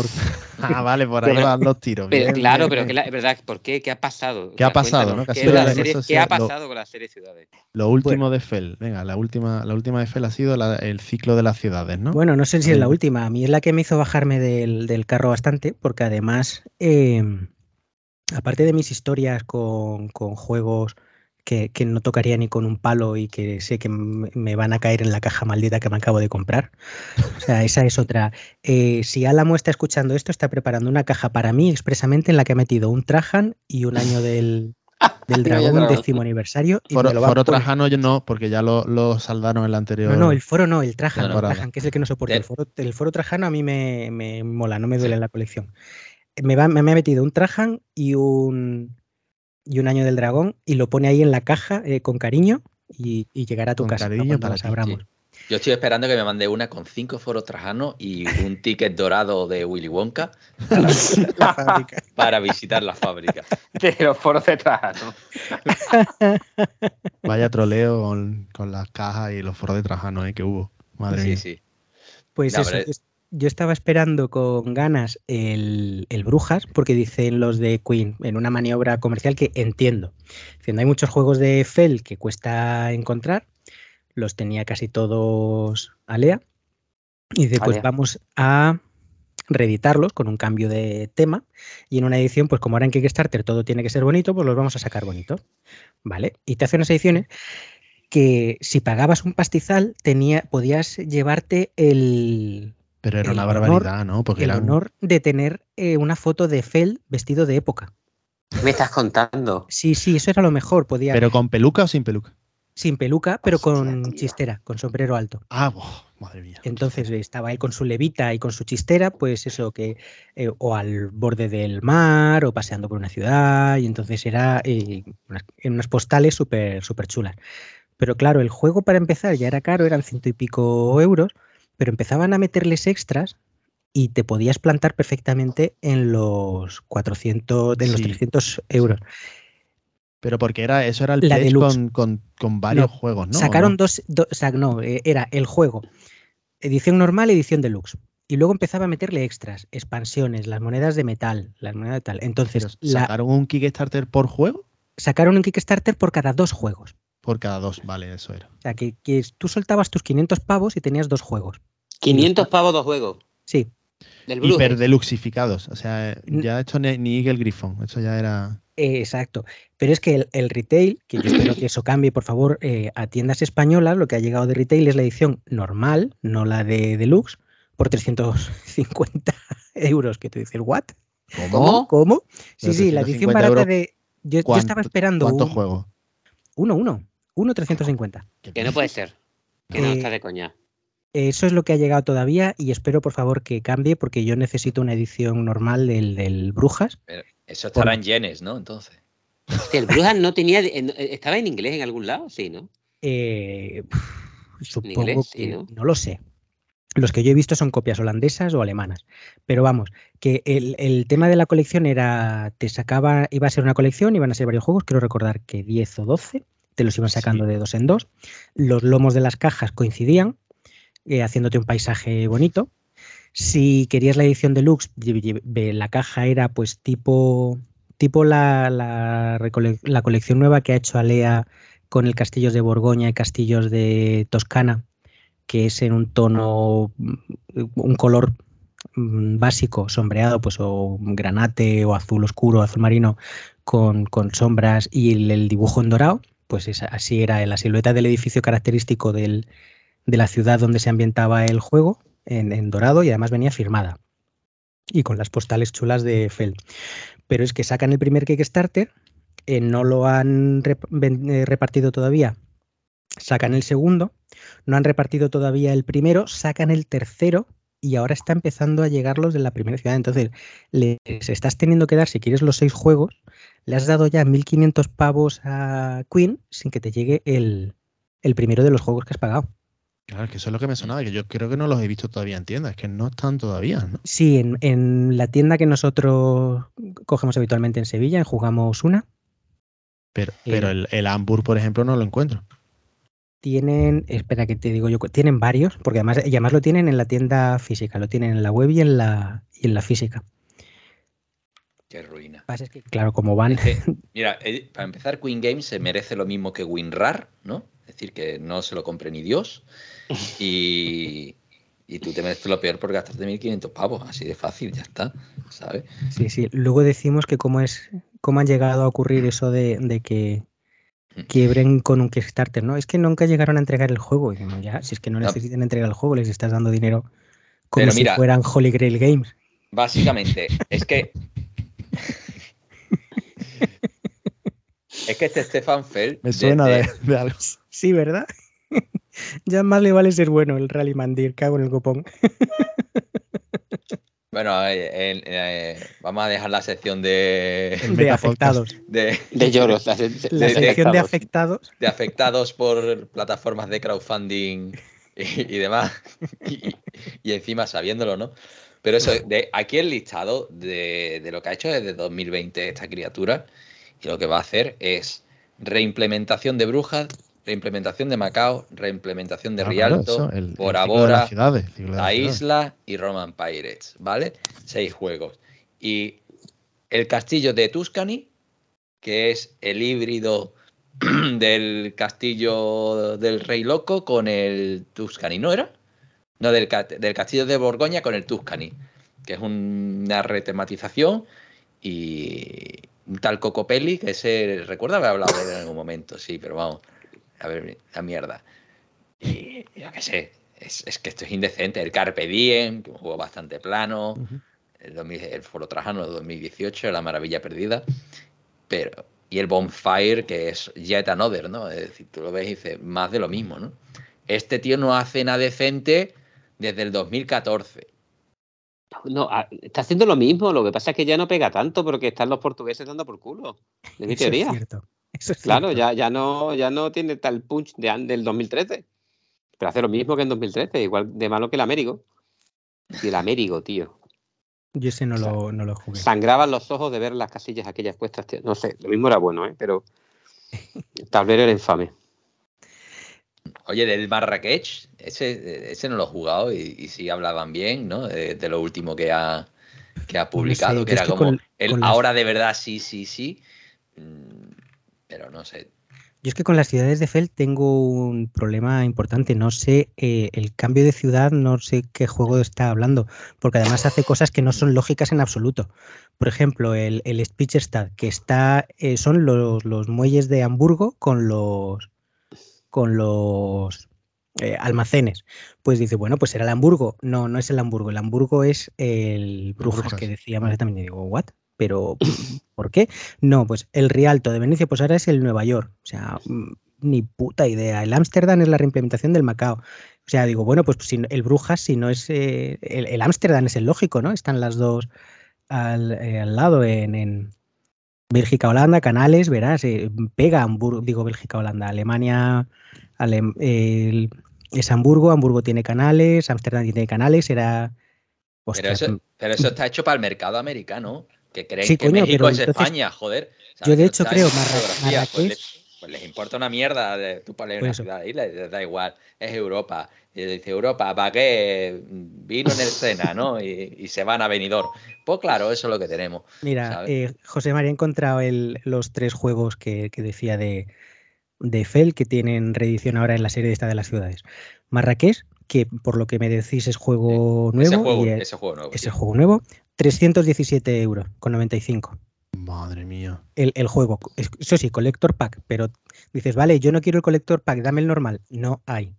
Ah, vale, por ahí Pero- van los tiros. Pero, claro, bien, pero que la- verdad, ¿por qué? ¿Qué ha pasado? ¿Qué ha pasado, no? ¿qué, la serie- ha qué ha sido lo- pasado con la serie Ciudades? Lo último de Fel. Venga, la última, la última de Fel ha sido la- el ciclo de las ciudades, ¿no? Bueno, no sé si es la última. A mí es la que me hizo bajarme del, del carro bastante, porque además, eh, aparte de mis historias con, con juegos que, que no tocaría ni con un palo y que sé que me van a caer en la caja maldita que me acabo de comprar. O sea, esa es otra. Eh, si Álamo está escuchando esto, está preparando una caja para mí expresamente en la que ha metido un Trajan y un año del, del dragón, décimo aniversario. Y Foro, me lo Foro Trajano yo no, porque ya lo, lo saldaron en la anterior. No, no, el foro no, el Trajan, No, no. el Trajan, que es el que no soporta. El foro, el foro Trajano a mí me, me mola, no me duele en la colección. Me, va, me, me ha metido un Trajan y un, y un año del dragón y lo pone ahí en la caja eh, con cariño y, y llegará a tu Con casa ¿no? cariño cuando para las. Yo estoy esperando que me mande una con cinco foros trajanos y un ticket dorado de Willy Wonka La para visitar la fábrica. De los foros de Trajano. Vaya troleo con, con las cajas y los foros de Trajano eh, que hubo. Madre Sí, mía. sí. Pues No, eso, pero- yo, estaba esperando con ganas el, el Brujas, porque dicen los de Queen, en una maniobra comercial que entiendo. Diciendo, hay muchos juegos de Fel que cuesta encontrar, los tenía casi todos Alea, y dice, pues vamos a reeditarlos con un cambio de tema, y en una edición, pues como ahora en Kickstarter todo tiene que ser bonito, pues los vamos a sacar bonitos. ¿Vale? Y te hace unas ediciones que si pagabas un pastizal tenía, podías llevarte el, Pero era el una honor- barbaridad, ¿no? Porque el honor de tener eh, una foto de Fel vestido de época. Me estás contando. Sí, sí, eso era lo mejor. Podía ¿Pero con peluca o sin peluca? sin peluca, pero Hostia, con chistera, con sombrero alto. Ah, buah, madre mía. Entonces estaba él con su levita y con su chistera, pues eso que eh, o al borde del mar o paseando por una ciudad y entonces era eh, unas, en unas postales súper súper chulas. Pero claro, el juego para empezar ya era caro, eran ciento y pico euros, pero empezaban a meterles extras y te podías plantar perfectamente en los 400, en los Sí. 300 euros. Pero porque era, eso era el La con, con, con varios No, juegos, ¿no? ¿O Sacaron no? dos, do- o sea, no, eh, era el juego, edición normal, edición deluxe. Y luego empezaba a meterle extras, expansiones, las monedas de metal, las monedas de tal. Entonces, la- ¿Sacaron un Kickstarter por juego? sacaron un Kickstarter por cada dos juegos. Por cada dos, vale, eso era. O sea, que, que tú soltabas tus 500 pavos y tenías dos juegos. 500 pavos dos juegos. Sí, Del. Hiper deluxificados. O sea, ya esto ni, ni Eagle Griffon. Eso ya era. eh, exacto. Pero es que el, el retail, que yo espero que eso cambie, por favor, eh, a tiendas españolas, lo que ha llegado de retail es la edición normal, no la de deluxe, por 350 euros. Que tú dices, ¿what? ¿Cómo? ¿Cómo? Sí, sí, la 350 edición barata euros, de. Yo, yo ¿Cuánto- estaba esperando ¿Cuántos un- juegos? uno, uno, uno 350. Que no puede ser. Que no Eh, está de coña. Eso es lo que ha llegado todavía y espero por favor que cambie porque yo necesito una edición normal del, del Brujas. Pero eso estará en yenes, ¿no? Entonces. Hostia, el Brujas no tenía. en- ¿Estaba en inglés en algún lado? Sí, ¿no? Eh, supongo inglés, sí, que ¿no? no lo sé. Los que yo he visto son copias holandesas o alemanas. Pero vamos, que el, el tema de la colección era, te sacaba, iba a ser una colección, iban a ser varios juegos, quiero recordar que 10 o 12, te los iban sacando de dos en dos. Los lomos de las cajas coincidían, eh, haciéndote un paisaje bonito. Si querías la edición deluxe, la caja era pues tipo, tipo la, la, la colección nueva que ha hecho Alea con el Castillos de Borgoña y Castillos de Toscana, que es en un tono, mm, un color mm, básico, sombreado, pues o granate o azul oscuro, azul marino, con, con sombras y el, dibujo en dorado, pues así era la silueta del edificio característico del- de la ciudad donde se ambientaba el juego, en, dorado, y además venía firmada. Y con las postales chulas de Feld. Pero es que sacan el primer Kickstarter, eh, no lo han eh, repartido todavía. Sacan el segundo, no han repartido todavía el primero, sacan el tercero y ahora está empezando a llegar los de la primera ciudad. Entonces, les estás teniendo que dar, si quieres los seis juegos, le has dado ya 1.500 pavos a Queen sin que te llegue el, el primero de los juegos que has pagado. Claro, es que eso es lo que me sonaba, que yo creo que no los he visto todavía en tiendas, que no están todavía, ¿no? Sí, en, en la tienda que nosotros cogemos habitualmente en Sevilla, en Jugamos Una, Pero, Eh. el, el Hamburg, por ejemplo, no lo encuentro. tienen, espera que te digo yo, tienen varios, porque además, y además lo tienen en la tienda física, lo tienen en la web y en la, y en la física. Qué ruina. Es claro, como van, Es que, mira, eh, para empezar, Queen Games se merece lo mismo que WinRAR, ¿no? Es decir, que no se lo compre ni Dios. Y, y tú te mereces lo peor por gastarte 1.500 pavos, así de fácil, ya está, ¿sabes? sí, sí, luego decimos que cómo es, cómo han llegado a ocurrir eso de, de que quiebren con un Kickstarter, ¿no? Es que nunca llegaron a entregar el juego. Y decimos, ya, si es que no No. necesitan entregar el juego, les estás dando dinero como Pero si fueran Holy Grail Games. Básicamente, es que. es que este Stefan Feld. Me suena de, de- de algo. Sí, ¿verdad? ya más le vale ser bueno el Rally Mandir, cago en el copón. Bueno, eh, eh, vamos a dejar la sección de, de afectados. de, De lloros. La, de- La de- sección de afectados. afectados. de afectados por plataformas de crowdfunding y, y demás. Y, y encima sabiéndolo, ¿no? Pero eso, de aquí el listado de, de lo que ha hecho desde 2020 esta criatura y lo que va a hacer es reimplementación de Brujas, reimplementación de Macao, reimplementación de Ah, Rialto, el Bora La. Isla y Roman Pirates, ¿vale? Seis juegos. Y el castillo de Tuscany, que es el híbrido del castillo del Rey Loco con el Tuscany, ¿no era? No, del, del castillo de Borgoña con el Tuscany, que es un- una retematización y un tal Cocopelli, que ese, recuerdo haber hablado de él en algún momento, sí, pero vamos, a ver, la mierda. Y yo qué sé, es, es que esto es indecente. El Carpe Diem, que es un juego bastante plano, el, 2000 el Foro Trajano de 2018, La Maravilla Perdida, pero y el Bonfire, que es Yet Another, ¿no? Es decir, tú lo ves y dices, más de lo mismo, ¿no? Este tío no hace nada decente desde el 2014. No, ah, está haciendo lo mismo. Lo que pasa es que ya no pega tanto porque están los portugueses dando por culo. Es mi Eso es teoría. cierto. Eso es Claro, cierto. ya, ya, no, ya no tiene tal punch de, del 2013. Pero hace lo mismo que en 2013, igual de malo que el Américo. Y el Américo, tío. Yo ese no lo, no lo jugué. Sangraban los ojos de ver las casillas aquellas puestas. tío. No sé, lo mismo era bueno, ¿eh? Pero el tablero era infame. Oye, del Marrakech, ese, ese no lo he jugado y, y sí hablaban bien, ¿no? De, de lo último que ha, que ha publicado, que era como con- el con las- ahora de verdad sí, sí, sí. Pero no sé. Yo es que con las ciudades de Feld tengo un problema importante. No sé eh, el cambio de ciudad, no sé qué juego está hablando, porque además hace cosas que no son lógicas en absoluto. Por ejemplo, el, el Spitzenstadt, que está, eh, son los, los muelles de Hamburgo con los con los eh, almacenes. Pues dice, bueno, pues era el Hamburgo. No, no es el Hamburgo. El Hamburgo es el Brujas, Brujas. que decíamos también. Y digo, ¿what? Pero, ¿por qué? No, pues el Rialto de Venecia, pues ahora es el Nueva York. O sea, mm, ni puta idea. El Ámsterdam es la reimplementación del Macao. O sea, digo, bueno, pues si el Brujas, si no es. eh, el Ámsterdam es el lógico, ¿no? Están las dos al, eh, al lado en, en Bélgica, Holanda, Canales, verás, eh, pega Hamburgo, digo Bélgica, Holanda, Alemania, el- es Hamburgo, Hamburgo tiene canales, Ámsterdam tiene canales, era. Pero eso, pero eso está hecho para el mercado americano, que creen Sí, que coño, México es entonces- España, joder. Yo, de hecho, creo Marra- pues, Marrakech- les, pues les importa una mierda de tú Por una eso. ciudad ahí, les, da igual, es Europa. Y dice Europa, ¿para qué? Vino en el Sena, ¿no? Y, y se van a Benidorm. Pues claro, eso es lo que tenemos. Mira, eh, José María ha encontrado el- los tres juegos que, que decía de, de Fel que tienen reedición ahora en la serie esta de las ciudades. Marrakech, que por lo que me decís es juego nuevo. ese juego, y, eh, ese juego nuevo. es sí. el juego nuevo, 317 euros con 95. Madre mía. El, el juego, Es- eso sí, Collector Pack, pero dices, vale, yo no quiero el Collector Pack, dame el normal. No hay.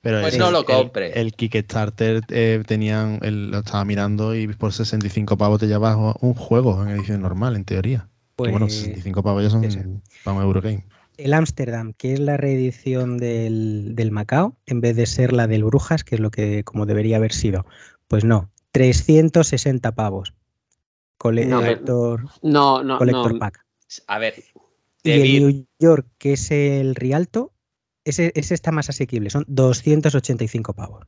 Pero Pues no lo el- compre. El, Kickstarter eh, tenían, el- lo estaba mirando y por 65 pavos te llevas un juego en edición normal, en teoría. Bueno, Pues, 65 pavos ya son para un Eurogame. El Ámsterdam, que es la reedición del, del Macao, en vez de ser la del Brujas, que es lo que como debería haber sido. Pues no, 360 pavos. Cole- No, No, no, collector no. pack. A ver, Y el New York, que es el Rialto, ese, ese está más asequible, son 285 pavos.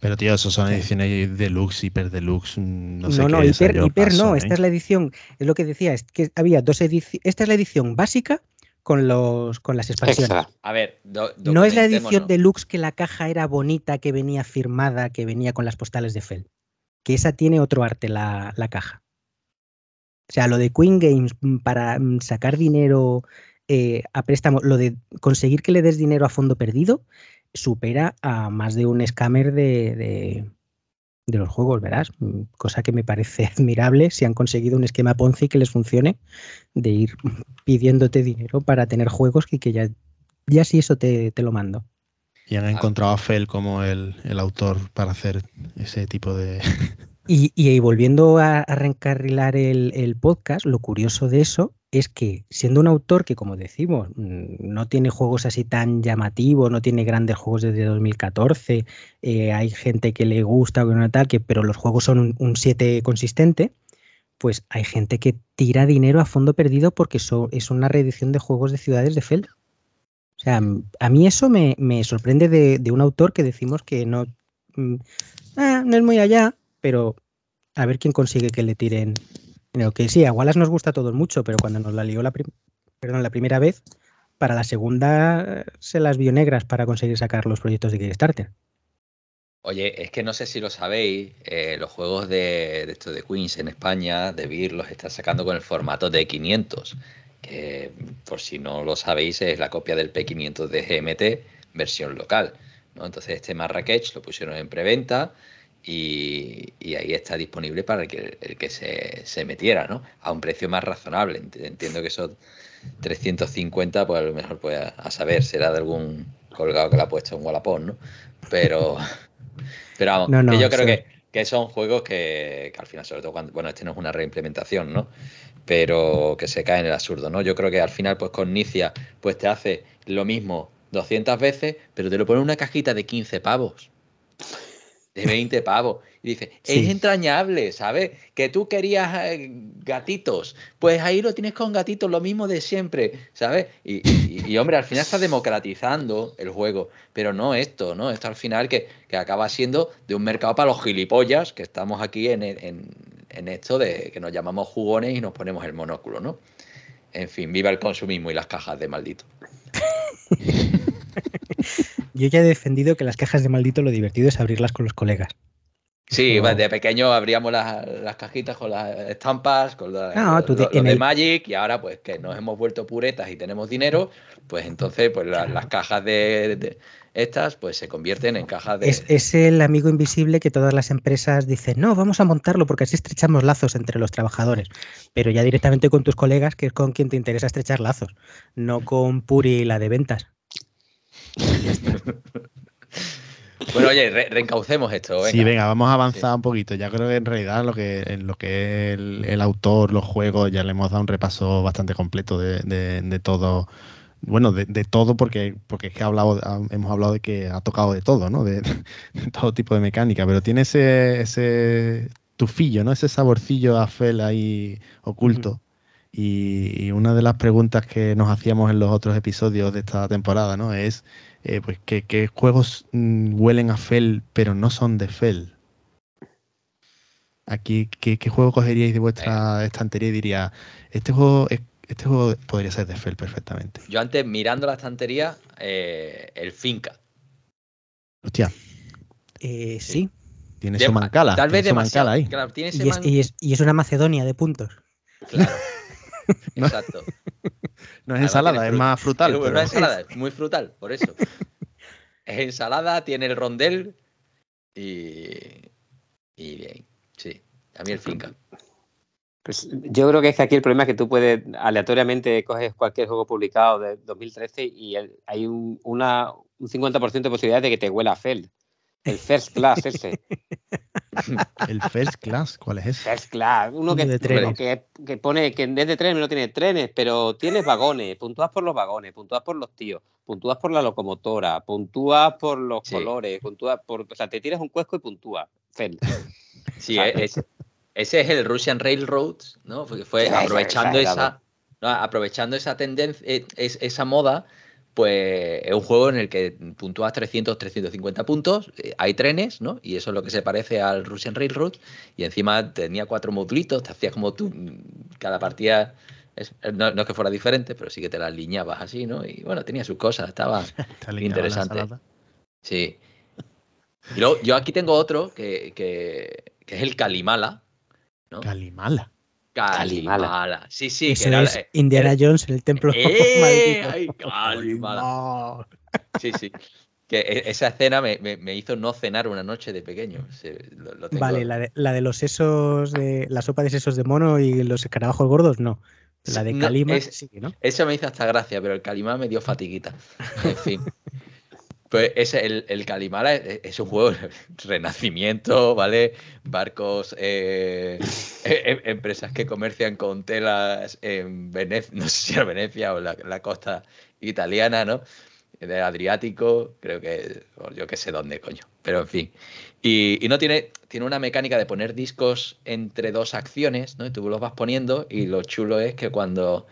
Pero tío, esos son Sí. ediciones deluxe, hiper deluxe, mm, no sé no, qué no, es, hiper, hiper paso, no, ¿eh? esta es la edición, es lo que decía, es que había dos ediciones, esta es la edición básica con los con las expansiones. Extra. a ver. do- No es la edición deluxe que la caja era bonita, que venía firmada, que venía con las postales de Feld. Que esa tiene otro arte la, la caja. O sea, lo de Queen Games mm, para mm, sacar dinero eh, a préstamo, lo de conseguir que le des dinero a fondo perdido, supera a más de un scammer de, de- de los juegos, verás. Cosa que me parece admirable si han conseguido un esquema Ponzi que les funcione de ir pidiéndote dinero para tener juegos y que ya, ya sí eso te, te lo mando. Y han encontrado a Fel como el, el autor para hacer ese tipo de... Y, y volviendo a, a reencarrilar el, el podcast, lo curioso de eso es que siendo un autor que, como decimos, mm, no tiene juegos así tan llamativos, no tiene grandes juegos desde 2014, eh, hay gente que le gusta o tal, que, pero los juegos son un, un 7 consistente, pues hay gente que tira dinero a fondo perdido porque es una reedición de juegos de ciudades de Feld. O sea, a mí eso me, me sorprende de, de un autor que decimos que no, mm, ah, no es muy allá, pero a ver quién consigue que le tiren dinero. Que sí, a Wallace nos gusta a todos mucho, pero cuando nos la lió la, primera vez, para la segunda eh, se las vio negras para conseguir sacar los proyectos de Kickstarter. Oye, es que no sé si lo sabéis, eh, los juegos de, estos de Queens en España, de Beer, los están sacando con el formato de 500, que por si no lo sabéis es la copia del P500 de GMT, versión local. ¿no? Entonces este Marrakech lo pusieron en preventa y, y ahí está disponible para el que, el que se, se metiera, ¿no? A un precio más razonable. Ent- Entiendo que esos 350, pues a lo mejor pues a, a saber, será de algún colgado que le ha puesto un Wallapop, ¿no? Pero... Pero vamos, No, no, que yo creo sí. que, que son juegos que, que al final, sobre todo cuando, bueno, este no es una reimplementación, ¿no? Pero que se cae en el absurdo, ¿no? Yo creo que al final, pues con Nicia, pues te hace lo mismo 200 veces, pero te lo pone en una cajita de 15 pavos, de 20 pavos. Y dice, es entrañable, ¿sabes? Que tú querías eh, gatitos, pues ahí lo tienes con gatitos, lo mismo de siempre, ¿sabes? Y, y- y, hombre, al final está democratizando el juego, pero no esto, ¿no? Esto al final que, que acaba siendo de un mercado para los gilipollas, que estamos aquí en, en- en esto de que nos llamamos jugones y nos ponemos el monóculo, ¿no? En fin, viva el consumismo y las cajas de maldito. Yo ya he defendido que las cajas de maldito lo divertido es abrirlas con los colegas. Sí, de pequeño abríamos las, las cajitas con las estampas, con la- No, lo, de el- Magic y ahora pues que nos hemos vuelto puretas y tenemos dinero, pues entonces pues la- las cajas de, de estas pues se convierten en cajas de... Es, es el amigo invisible que todas las empresas dicen, no, vamos a montarlo porque así estrechamos lazos entre los trabajadores. Pero ya directamente con tus colegas, que es con quien te interesa estrechar lazos, no con Puri, la de ventas. Bueno, oye, re- reencaucemos esto. Venga. Sí, venga, vamos a avanzar Sí. un poquito. Ya creo que en realidad lo que, en lo que es el, el autor, los juegos, ya le hemos dado un repaso bastante completo de, de- de todo. Bueno, de, de todo porque, porque es que ha hablado, ha- hemos hablado de que ha tocado de todo, ¿no? De, de todo tipo de mecánica, pero tiene ese, ese tufillo, ¿no? Ese saborcillo a Fel ahí oculto. Y, y una de las preguntas que nos hacíamos en los otros episodios de esta temporada, ¿no? Es, eh, pues, ¿qué, qué juegos mm, huelen a Fel pero no son de Fel? Aquí, ¿qué, qué juego cogeríais de vuestra estantería y diría, este juego, es- este juego podría ser de Fel perfectamente? Yo antes, mirando la estantería, eh, el Finca. Hostia, Eh, sí, tiene su mancala. Tal vez demasiado. mancala ahí. Claro, tiene ese y es, man- y es- y es una Macedonia de puntos. Claro. No. Exacto. No es ensalada, es más frutal. Es pero- una ensalada, es muy frutal, por eso. es ensalada, tiene el rondel y. Y bien, sí. A mí el finca. Pues yo creo que es que aquí el problema es que tú puedes aleatoriamente coges cualquier juego publicado de 2013 y el- hay un, una, un 50% de posibilidades de que te huela a Fel. El First Class ese. El First Class, ¿cuál es ese? First Class. Uno Uno que, de que, que pone que en vez de trenes no tiene trenes, pero tienes vagones. Puntúas por los vagones, puntúas por los tíos, puntúas por la locomotora, puntúas por los Sí. colores, puntúas por. O sea, te tiras un cuesco y puntúas. Sí, es- ese es el Russian Railroads, ¿no? Porque fue Esa, aprovechando esa, esa, no, aprovechando esa tendencia, es- esa moda, pues es un juego en el que puntúas 300, 350 puntos, eh, hay trenes, ¿no? Y eso es lo que se parece al Russian Railroad, y encima tenía cuatro modulitos, te hacías como tú, mm, cada partida, es- no, no es que fuera diferente, pero sí que te las liñabas así, ¿no? Y bueno, tenía sus cosas, estaba... La Interesante. Sí. Y luego, yo aquí tengo otro que, que- que es el Calimala. ¿no? Calimala. Calimala. Calimala. Sí, sí, que era- es eh, Indiana Jones en el templo ¡Eh! maldito. ¡Ay, Calimala! No. Sí, sí. Que e- esa escena me, me- me hizo no cenar una noche de pequeño. Lo- lo tengo- Vale, la de, la de los sesos de la sopa de sesos de mono y los escarabajos gordos, no. La de No, Calima, es- sí, ¿no? Eso me hizo hasta gracia, pero el Calimala me dio fatiguita. En fin. Pues el, el Calimala es, un juego renacimiento, ¿vale? Barcos, eh, eh, em- empresas que comercian con telas en Venecia, no sé si era Venecia o la, la costa italiana, ¿no? Del Adriático, creo que, yo que sé dónde, coño. Pero en fin. Y, y no tiene, tiene una mecánica de poner discos entre dos acciones, ¿no? Y tú los vas poniendo y lo chulo es que cuando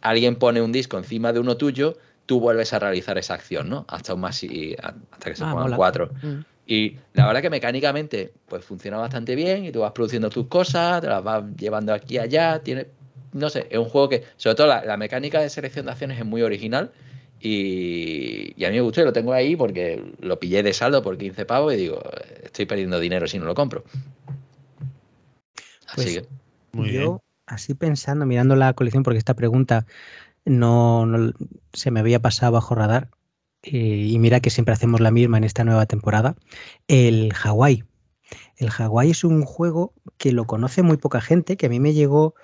alguien pone un disco encima de uno tuyo, tú vuelves a realizar esa acción, ¿no? Hasta un más y hasta que se Ah, pongan mola. cuatro. Mm. Y la verdad que mecánicamente pues funciona bastante bien y tú vas produciendo tus cosas, te las vas llevando aquí y allá, tiene no sé, es un juego que sobre todo la, la mecánica de selección de acciones es muy original y, y a mí me gustó y lo tengo ahí porque lo pillé de saldo por 15 pavos y digo, estoy perdiendo dinero si no lo compro. Así Pues, que Muy Yo, bien. así pensando, mirando la colección, porque esta pregunta no, se me había pasado bajo radar, eh, y mira que siempre hacemos la misma en esta nueva temporada, el Hawái. El Hawái es un juego que lo conoce muy poca gente, que a mí me llegó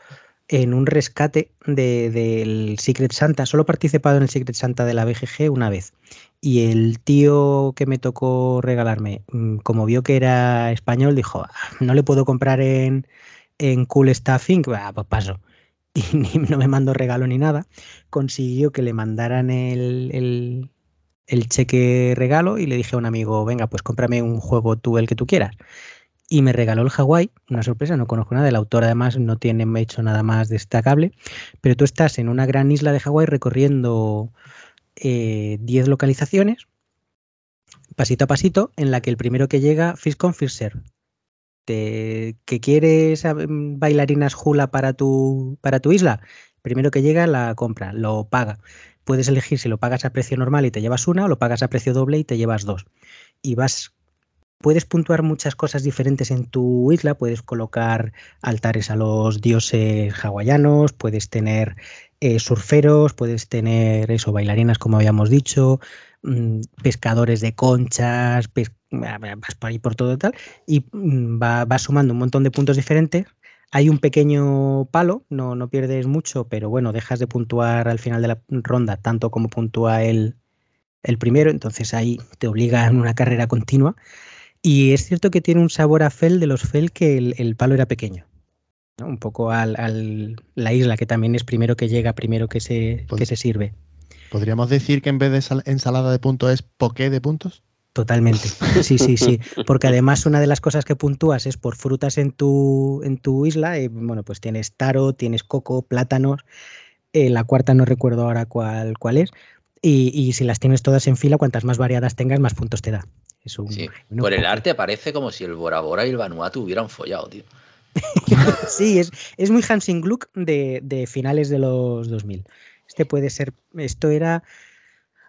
en un rescate de- del Secret Santa. Solo he participado en el Secret Santa de la BGG una vez. Y el tío que me tocó regalarme, mm, como vio que era español, dijo, "Ah, no le puedo comprar en, en Cool Stuffing, bah, pues paso. Y ni- no me mandó regalo ni nada. Consiguió que le mandaran el, cheque regalo y le dije a un amigo, venga, pues cómprame un juego tú, el que tú quieras. Y me regaló el Hawái, una sorpresa, no conozco nada, el autor además no tiene hecho nada más destacable, pero tú estás en una gran isla de Hawái recorriendo eh, 10 localizaciones, pasito a pasito, en la que el primero que llega, Fish con Fish Serve te- que quieres mm, bailarinas hula para tu, para tu isla, primero que llega la compra, lo paga. Puedes elegir si lo pagas a precio normal y te llevas una o lo pagas a precio doble y te llevas dos. Y vas, puedes puntuar muchas cosas diferentes en tu isla, puedes colocar altares a los dioses hawaianos, puedes tener eh, surferos, puedes tener eso, bailarinas como habíamos dicho, mm, pescadores de conchas, pes- vas por ahí por todo y tal, y mm, va, va sumando un montón de puntos diferentes. Hay un pequeño palo, no, no pierdes mucho, pero bueno, dejas de puntuar al final de la ronda tanto como puntúa el, el primero, entonces ahí te obliga a una carrera continua. Y es cierto que tiene un sabor a Fel de los Fel que el, palo era pequeño. Un poco al, al, la isla, que también es primero que llega, primero que se, que se sirve. ¿Podríamos decir que en vez de sal- ensalada de puntos es poké de puntos? Totalmente. Sí, sí, sí. Porque además una de las cosas que puntúas es por frutas en tu, en tu isla. y, bueno, pues tienes taro, tienes coco, plátanos. eh, la cuarta no recuerdo ahora cuál, cuál es. Y, y si las tienes todas en fila, cuantas más variadas tengas, más puntos te da. Es un, Sí. un Por el arte parece como si el Bora Bora y el Vanuatu hubieran follado, tío. Sí, es, es muy Hansing Gluck de, de finales de los 2000. Este puede ser, esto era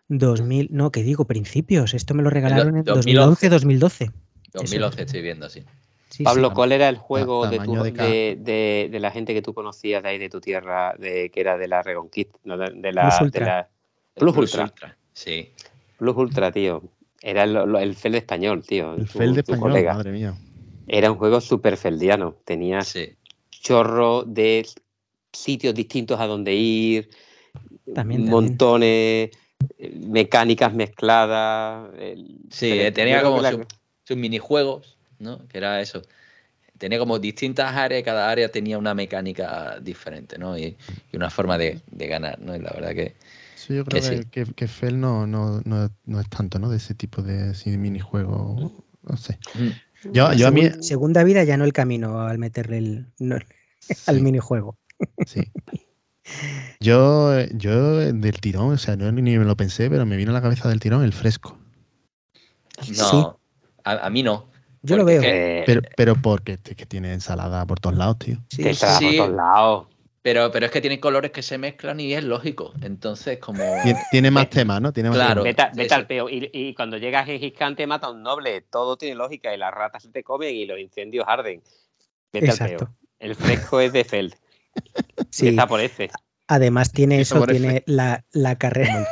2000, no, que digo, principios. Esto me lo regalaron en 2011. 2011-2012. 2011 estoy viendo, sí. Sí, Pablo, sí. ¿cuál era el juego de, tu- de cada- de, de- de la gente que tú conocías de ahí de tu tierra, de, que era de la Reconquista, no, de, de la, Plus de Ultra. la- Plus Ultra. Sí. Plus Ultra, tío. Era el, lo- el Fel español, tío. El tu- fel de tu español, colega. madre mía. Era un juego super feldiano. Tenías Sí. chorro de sitios distintos a donde ir, También, montones, mecánicas mezcladas. el- Sí, eh, tenía como la- sus minijuegos, ¿no? Que era eso. Tenía como distintas áreas, cada área tenía una mecánica diferente, ¿no? Y, y una forma de, de ganar, ¿no? Y la verdad que Sí, yo creo Que que, sí. que, que Fel no, no, no, no es tanto, ¿no? De ese tipo de así, minijuego. No sé. mm, Yo, yo a mí. Segun- Segunda vida ya no el camino al meterle el, no, al minijuego. sí. Yo, yo del tirón, o sea, no ni me lo pensé, pero me vino a la cabeza del tirón el fresco. no, Sí. a, a mí no. Yo lo veo. que- eh, Pero, pero porque es que tiene ensalada por todos lados, tío. Sí, sí, por todos lados. pero, pero es que tiene colores que se mezclan y es lógico. Entonces, como. Tiene, tiene más Eh, temas, ¿no? Tiene más claro. temas. Vete, a- al peo. Y, y cuando llegas a Gengis Khan te mata un noble. Todo tiene lógica y las ratas se te comen y los incendios arden. Vete al Exacto. peo. El fresco es de Feld. Sí. Está por ese. Además tiene eso, F. tiene la, la carrera.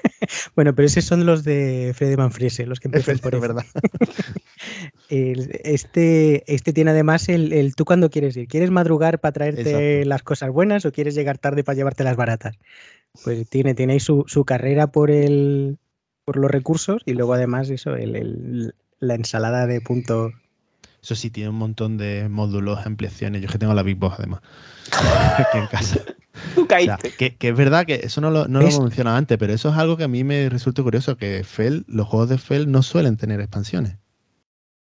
bueno, pero esos son los de Freddy Manfrese, los que empiezan por F. verdad. Este, este tiene además el, el tú cuando quieres ir. ¿Quieres madrugar para traerte Exacto. las cosas buenas o quieres llegar tarde para llevarte las baratas? Pues tiene, tiene ahí su, su carrera por el por los recursos y luego además eso, el, el- la ensalada de puntos. Eso sí, tiene un montón de módulos, ampliaciones. Yo que tengo la Big Boss además. Aquí en casa. Tú O sea, caíste. que, que es verdad que eso no lo, no lo mencionado antes, pero eso es algo que a mí me resulta curioso, que Fel, los juegos de Fel no suelen tener expansiones.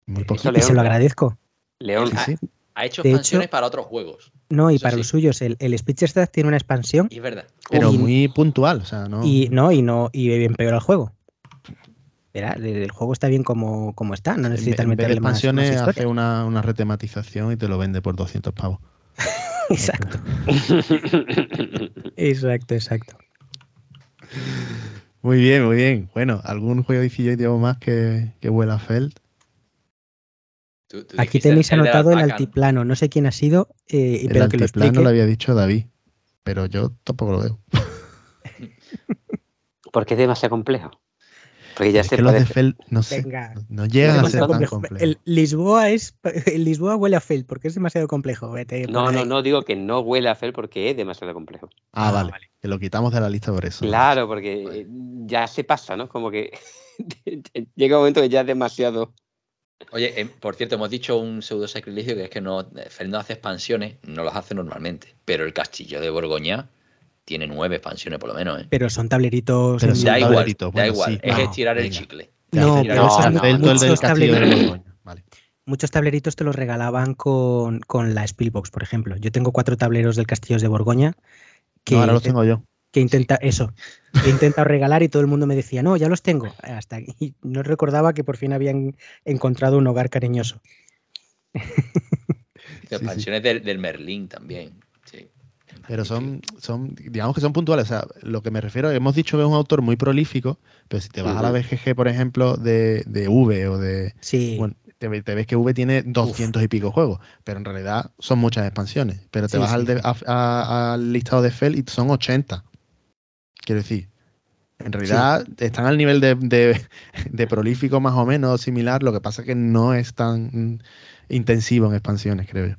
Muy Eso poquito. Y se León. lo agradezco. León, Sí, sí. Ha hecho De expansiones hecho- para otros juegos. No, y Eso para sí. los suyos, el, el Speedsterstack tiene una expansión Y es verdad. Pero y- muy puntual, o sea, no. y no, y no, y empeora el juego. El, juego está bien como, como está, no en, necesitas en meterle más, más expansiones historia. hace una, una retematización y te lo vende por 200 pavos. Exacto, exacto, exacto. Muy bien, muy bien. Bueno, ¿algún juego de más que, que huela a Fel? Tú- tú Aquí tenéis anotado el altiplano. No sé quién ha sido, eh, El pero que lo altiplano explique. lo había dicho David, pero yo tampoco lo veo. Porque es demasiado complejo. Porque ya Es se que los de parece. Fel, no sé, Venga. no llegan a ser tan complejo. complejos. El Lisboa es el Lisboa huele a fail porque es demasiado complejo. Vete No, no, ahí. no digo que no huele a Fel porque es demasiado complejo. Ah, Ah, vale, vale. que lo quitamos de la lista por eso. Claro, porque eh, ya se pasa, ¿no? Como que llega un momento que ya es demasiado. Oye, em, por cierto, hemos dicho un pseudo sacrilegio que es que no, Fel no hace expansiones, no las hace normalmente. Pero el castillo de Borgoña tiene nueve expansiones por lo menos, ¿eh? Pero son tableritos. Pero en- son Da igual, tableritos, da igual. sí, es no, estirar el chicle. No, Sí, pero no, son muchos tableritos, muchos tableritos te los regalaban con, con la Spielbox, por ejemplo. Yo tengo cuatro tableros del Castillo de Borgoña que, No, ahora los tengo yo. que intenta eso, que he intentado regalar y todo el mundo me decía, no, ya los tengo. Hasta y no recordaba que por fin habían encontrado un hogar cariñoso. sí. Expansiones del, del Merlín también. Pero son, son, digamos que son puntuales. O sea, lo que me refiero, hemos dicho que es un autor muy prolífico, pero si te vas a la. BGG, por ejemplo, de, de V o de. Sí, Bueno, te, ve- te ves que V tiene 200 y pico juegos, pero en realidad son muchas expansiones. Pero te Sí, vas sí, al, de- sí. a- a- al listado de Fel y son 80. Quiero decir, en realidad están al nivel de, de- de prolífico más o menos similar, lo que pasa es que no es tan intensivo en expansiones, creo yo.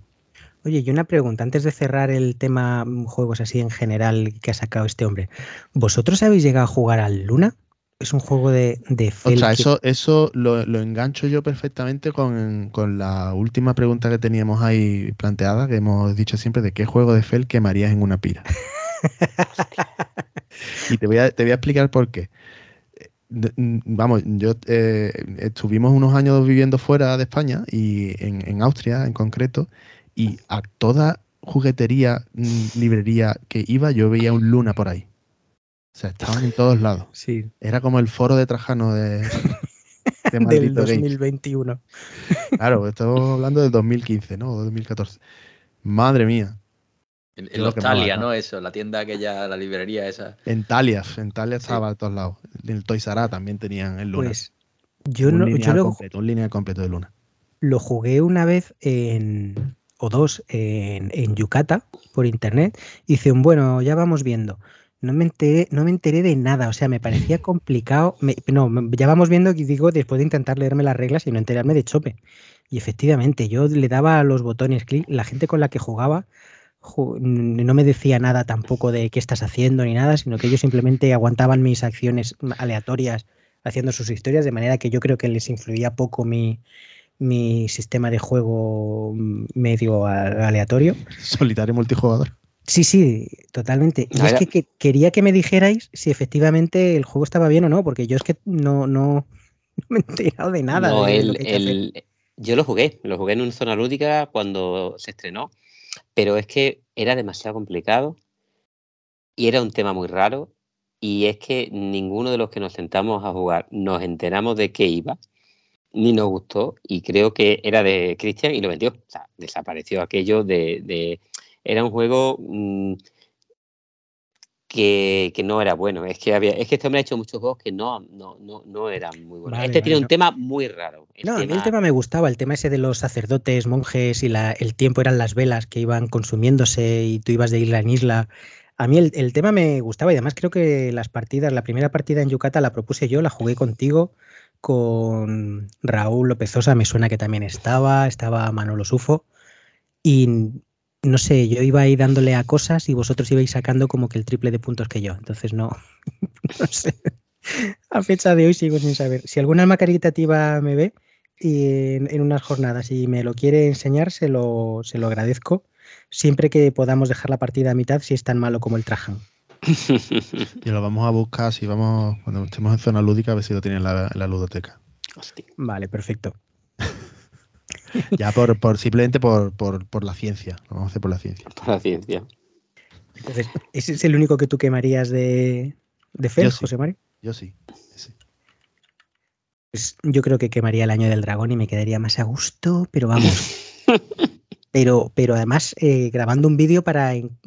Oye, y una pregunta, antes de cerrar el tema mm, juegos así en general que ha sacado este hombre. ¿Vosotros habéis llegado a jugar al Luna? es un juego de, de Ostras, que- eso, eso lo, lo engancho yo perfectamente con, con la última pregunta que teníamos ahí planteada, que hemos dicho siempre de qué juego de Fel quemarías en una pira. y te voy, a, te voy a explicar por qué. Eh, Vamos, yo eh, estuvimos unos años viviendo fuera de España y en, en Austria en concreto, y a toda juguetería, librería que iba, yo veía un Luna por ahí. O sea, estaban en todos lados. Sí, Era como el foro de Trajano de, de del Maldito Games. 2021. Claro, estamos hablando del 2015, ¿no? O 2014. Madre mía. En, los Thalia, ¿no? ¿no? Eso, la tienda aquella, la librería esa. En Talias, en Talias Sí. estaba a todos lados. En el Toys R Us también tenían el Luna. Pues yo, un no, lineal yo lo, completo, un lineal completo de Luna. lo jugué una vez en, o dos en, en Yucata por internet. Hice un bueno, ya vamos viendo. No me enteré, no me enteré de nada, o sea, me parecía complicado. me- no, ya vamos viendo, y digo, después de intentar leerme las reglas y no enterarme de chope. Y efectivamente, yo le daba a los botones clic, la gente con la que jugaba ju- no me decía nada tampoco de qué estás haciendo ni nada, sino que ellos simplemente aguantaban mis acciones aleatorias haciendo sus historias, de manera que yo creo que les influía poco mi, mi sistema de juego medio aleatorio. Solitario multijugador. Sí, sí, totalmente. Y Ah, es que, que- quería que me dijerais si efectivamente el juego estaba bien o no, porque yo es que no, no, no me he enterado de nada. No, de el- yo lo jugué, lo jugué en una zona lúdica cuando se estrenó, pero es que era demasiado complicado y era un tema muy raro y es que ninguno de los que nos sentamos a jugar nos enteramos de qué iba, ni nos gustó y creo que era de Christian y lo vendió. O sea, desapareció aquello de... de- era un juego mm, que, que no era bueno. Es que había, es que este hombre ha hecho muchos juegos que no, no, no, no eran muy buenos. Vale, este vale, tiene un tema muy raro. El No, a mí el tema me gustaba, el tema ese de los sacerdotes, monjes y la, el tiempo eran las velas que iban consumiéndose y tú ibas de isla en isla. A mí el, el tema me gustaba y además creo que las partidas, la primera partida en Yucatán la propuse yo, la jugué contigo, con Raúl López Sosa, me suena que también estaba, estaba Manolo Sufo y no sé, yo iba ahí dándole a cosas y vosotros ibais sacando como que el triple de puntos que yo, entonces no, no sé. A fecha de hoy sigo sin saber. Si alguna alma caritativa me ve y en, en unas jornadas y me lo quiere enseñar, se lo, se lo agradezco. Siempre que podamos dejar la partida a mitad si es tan malo como el Trajan. Y lo vamos a buscar si vamos, cuando estemos en zona lúdica, a ver si lo tienen en la, en la ludoteca. Hostia. Vale, perfecto. Ya por, por simplemente por, por, por la ciencia. Lo vamos a hacer por la ciencia. por la ciencia. Entonces, ¿ese es el único que tú quemarías de, de Fel, Yo sí. José Mario? Yo sí. sí. Pues yo creo que quemaría el año del dragón y me quedaría más a gusto, pero vamos. pero, pero además eh, grabando un vídeo para en-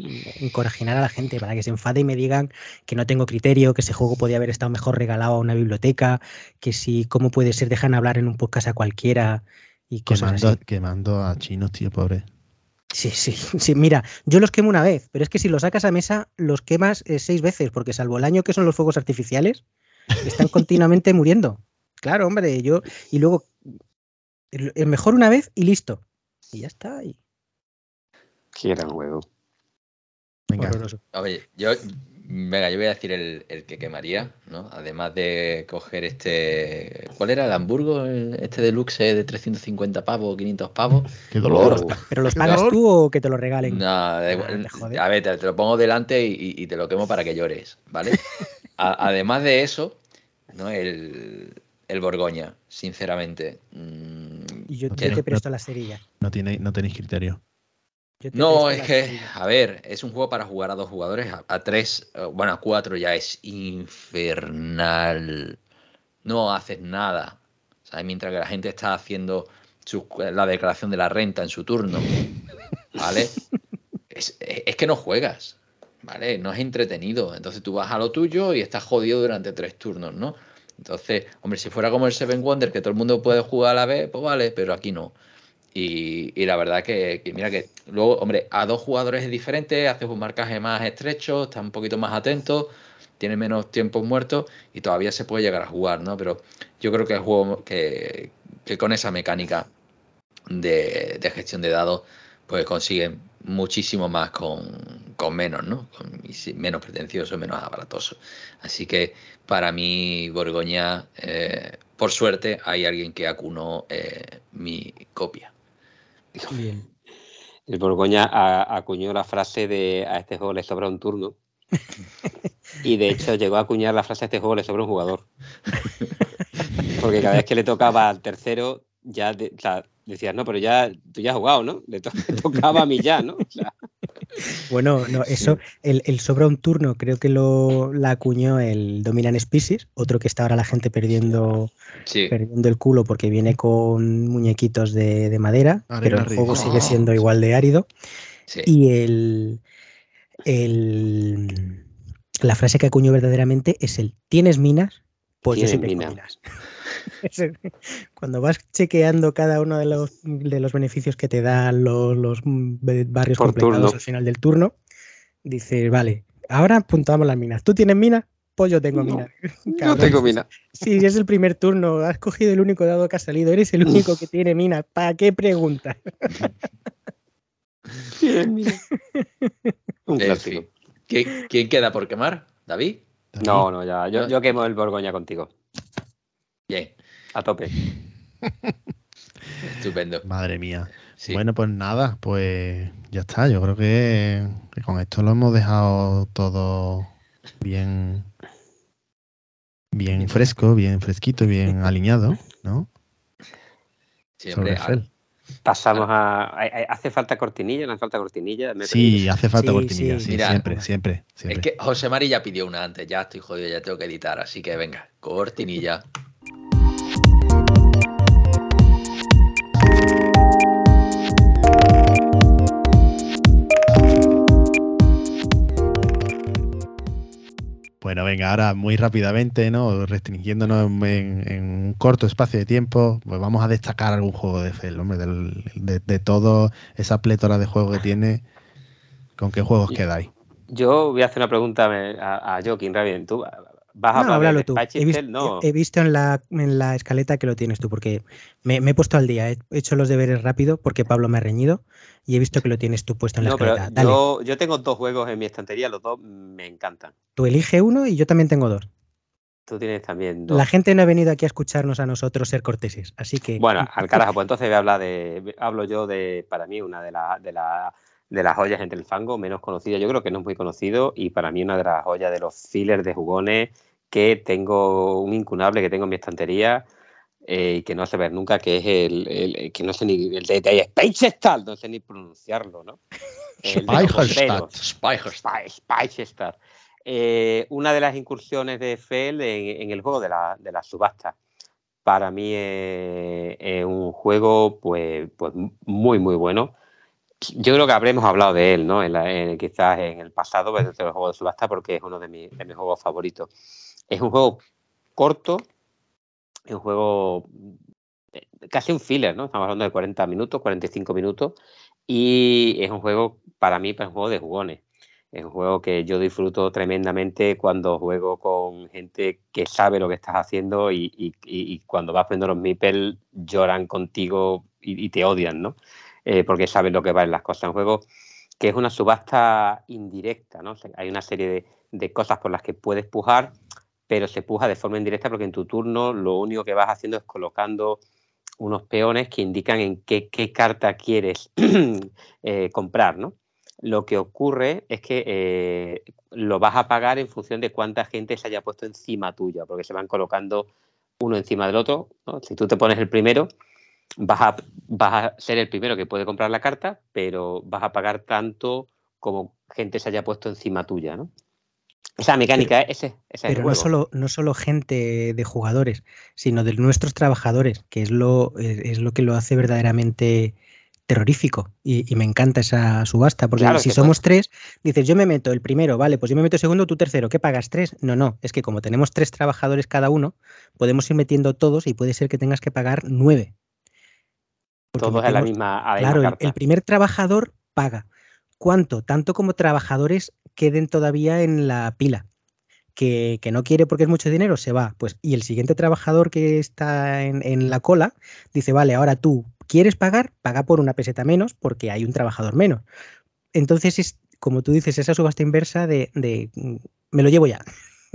encorajinar a la gente, para que se enfade y me digan que no tengo criterio, que ese juego podía haber estado mejor regalado a una biblioteca, que si cómo puede ser dejan hablar en un podcast a cualquiera y cosas Quemando, así. quemando a chinos, tío, pobre. Sí, sí, sí. Mira, yo los quemo una vez, pero es que si los sacas a mesa, los quemas eh, seis veces, porque salvo el año que son los fuegos artificiales, están continuamente muriendo. Claro, hombre, yo. Y luego, mejor una vez y listo. Y ya está. y- Qué gran juego. Venga. Oye, yo, venga, yo voy a decir el, el que quemaría, ¿no? Además de coger este. ¿Cuál era el Hamburgo? El- Este deluxe de 350 pavos, 500 pavos. qué dolor. ¿Pero los pagas dolor. tú o que te lo regalen? No, da Ah, jode. a ver, te, te lo pongo delante y, y- y te lo quemo para que llores, ¿vale? A- además de eso, ¿no? El, el Borgoña, sinceramente. Mm, Y yo, yo tiene- te presto la cerilla. No, tiene, no tenéis criterio. No, es que, cerilla. a ver, es un juego para jugar a dos jugadores, a, a tres, eh, bueno, a cuatro ya es infernal. No haces nada. ¿sabes? Mientras que la gente está haciendo su- la declaración de la renta en su turno. ¿Vale? es, es- es que no juegas. ¿Vale? No es entretenido. Entonces tú vas a lo tuyo y estás jodido durante tres turnos, ¿no? Entonces, hombre, si fuera como el Seven Wonder, que todo el mundo puede jugar a la vez, pues vale, pero aquí no. Y, y la verdad que, que mira que luego, hombre, a dos jugadores es diferente, haces un marcaje más estrecho, estás un poquito más atento, tienes menos tiempos muertos y todavía se puede llegar a jugar, ¿no? Pero yo creo que el juego que, que con esa mecánica de, de gestión de dados, pues consiguen muchísimo más con, con menos, ¿no? Con- menos pretencioso, menos aparatoso. Así que para mí, Borgoña, eh, por suerte, hay alguien que acunó eh, mi copia. Bien. El Borgoña acuñó la frase de a este juego le sobra un turno. y de hecho llegó a acuñar la frase a este juego le sobra un jugador. Porque cada vez que le tocaba al tercero, ya decías, no, pero ya tú ya has jugado, ¿no? Le, tocaba a mí ya, ¿no? Bueno, no, eso, el, el, sobra un turno creo que lo la acuñó el Dominant Species, otro que está ahora la gente perdiendo, perdiendo el culo porque viene con muñequitos de, madera, pero el juego sigue siendo igual de árido. Y el, el, la frase que acuñó verdaderamente es el ¿tienes minas? Pues yo siempre minas. Cuando vas chequeando cada uno de los, de los beneficios que te dan los, barrios completados al final del turno, dices, vale, ahora apuntamos las minas. ¿Tú tienes minas? Pues yo tengo minas. Yo tengo minas. Sí, es el primer turno, has cogido el único dado que ha salido, eres el único que tiene minas. ¿Para qué preguntas? Un clásico. ¿Quién queda por quemar? ¿David? No, no, ya. Yo, yo quemo el Borgoña contigo. Bien. A tope. Estupendo. Madre mía. Bueno, pues nada, pues ya está. Yo creo que, con esto lo hemos dejado todo bien, bien fresco, bien fresquito, bien alineado, ¿no? Siempre. Pasamos a. ¿Hace falta cortinilla? ¿No hace falta cortinilla? sí, hace falta cortinilla, sí, siempre, siempre, siempre, Es que José Mari ya pidió una antes, ya estoy jodido, ya tengo que editar, así que venga, cortinilla. Bueno, venga, ahora muy rápidamente, ¿no? Restringiéndonos en, un corto espacio de tiempo, pues vamos a destacar algún juego de Fel, hombre, de, de toda esa plétora de juegos que tiene. ¿Con qué juegos quedáis? Yo voy a hacer una pregunta a, a Joaquín Rabien. ¿Tú vas a hablar de tú. He, visto, no. he visto en la, en la escaleta que lo tienes tú, porque me, he puesto al día. He hecho los deberes rápido porque Pablo me ha reñido y he visto que lo tienes tú puesto en la escaleta. Yo, yo, tengo dos juegos en mi estantería, los dos me encantan. Tú elige uno y yo también tengo dos. Tú tienes también dos. La gente no ha venido aquí a escucharnos a nosotros ser corteses, así que. Bueno, al carajo, pues entonces voy a hablar de. Hablo yo de, para mí, una de, la, de, la, de las joyas entre el fango, menos conocida. Yo creo que no es muy conocido y para mí una de las joyas de los fillers de jugones que tengo un incunable que tengo en mi estantería eh, y que no se ver nunca, que es el, que no sé ni el de, de no sé ni pronunciarlo, ¿no? Speicherstadt. Eh, una de las incursiones de Fel en, el juego de la, de la subasta. Para mí es, un juego pues, pues muy, muy bueno. Yo creo que habremos hablado de él, ¿no? En quizás en el pasado, desde el juego de subasta, porque es uno de, mis, de mis juegos favoritos. Es un juego corto, es un juego eh, casi un filler, ¿no? Estamos hablando de 40 minutos, 45 minutos, y es un juego, para mí, es un juego de jugones. Es un juego que yo disfruto tremendamente cuando juego con gente que sabe lo que estás haciendo y, cuando vas poniendo los meeples lloran contigo y, te odian, ¿no? Eh, porque saben lo que valen las cosas. Un juego que es una subasta indirecta, ¿no? hay una serie de, de, cosas por las que puedes pujar pero se puja de forma indirecta porque en tu turno lo único que vas haciendo es colocando unos peones que indican en qué, carta quieres eh, comprar, ¿no? Lo que ocurre es que eh, lo vas a pagar en función de cuánta gente se haya puesto encima tuya, porque se van colocando uno encima del otro. Si tú te pones el primero, vas a, vas a ser el primero que puede comprar la carta, pero vas a pagar tanto como gente se haya puesto encima tuya, ¿no? Esa mecánica, ese, Pero no solo, no solo gente de jugadores, sino de nuestros trabajadores, que es lo, es lo que lo hace verdaderamente terrorífico. Y, me encanta esa subasta, porque si somos tres, dices, yo me meto el primero, vale, pues yo me meto el segundo, tú tercero, ¿qué pagas? ¿Tres? No, no, es que como tenemos tres trabajadores cada uno, podemos ir metiendo todos y puede ser que tengas que pagar nueve. Todos en la misma. claro, el primer trabajador paga. ¿Cuánto? Tanto como trabajadores queden todavía en la pila. Que, no quiere porque es mucho dinero, se va. Pues, y el siguiente trabajador que está en, la cola dice, vale, ahora tú quieres pagar, paga por una peseta menos porque hay un trabajador menos. Entonces es como tú dices, esa subasta inversa de, de mm, me lo llevo ya.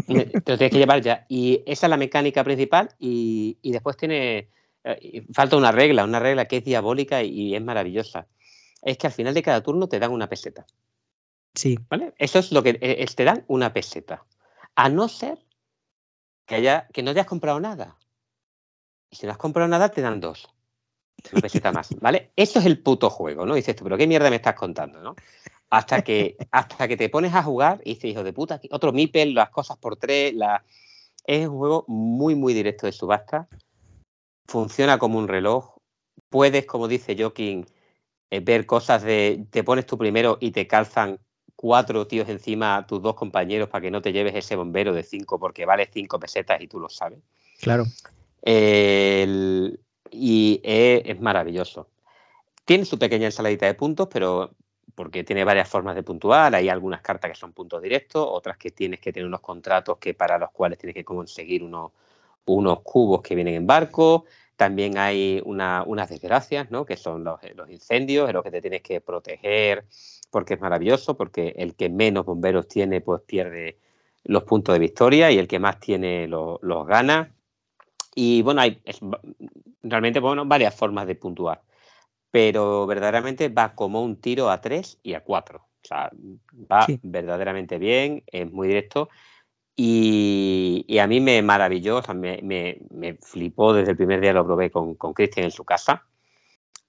Te lo tienes que llevar ya. Y esa es la mecánica principal y, y después tiene, falta una regla, una regla que es diabólica y, es maravillosa. Es que al final de cada turno te dan una peseta. Sí. ¿Vale? Eso es lo que eh, es, te dan una peseta. A no ser que, haya, que no hayas comprado nada. Y si no has comprado nada, te dan dos. Una peseta más, ¿vale? Eso es el puto juego, ¿no? Dices tú, pero ¿qué mierda me estás contando, no? Hasta que, hasta que te pones a jugar y dices, hijo de puta, otro Mipel, las cosas por tres, la... es un juego muy, muy directo de subasta. Funciona como un reloj. Puedes, como dice Joaquín, eh, ver cosas de, te pones tú primero y te calzan cuatro tíos encima a tus dos compañeros para que no te lleves ese bombero de cinco porque vale cinco pesetas y tú lo sabes. Claro. y es, es, maravilloso. Tiene su pequeña ensaladita de puntos, pero porque tiene varias formas de puntuar. Hay algunas cartas que son puntos directos, otras que tienes que tener unos contratos que para los cuales tienes que conseguir unos, unos cubos que vienen en barco. También hay una, unas desgracias, ¿no? que son los, los incendios, en los que te tienes que proteger, porque es maravilloso, porque el que menos bomberos tiene, pues pierde los puntos de victoria y el que más tiene los gana. Y bueno, hay realmente bueno, varias formas de puntuar pero verdaderamente va como un tiro a 3 y a 4. O sea, va verdaderamente bien, es muy directo. Y, a mí me maravilló, o me, me, flipó desde el primer día, lo probé con Cristian en su casa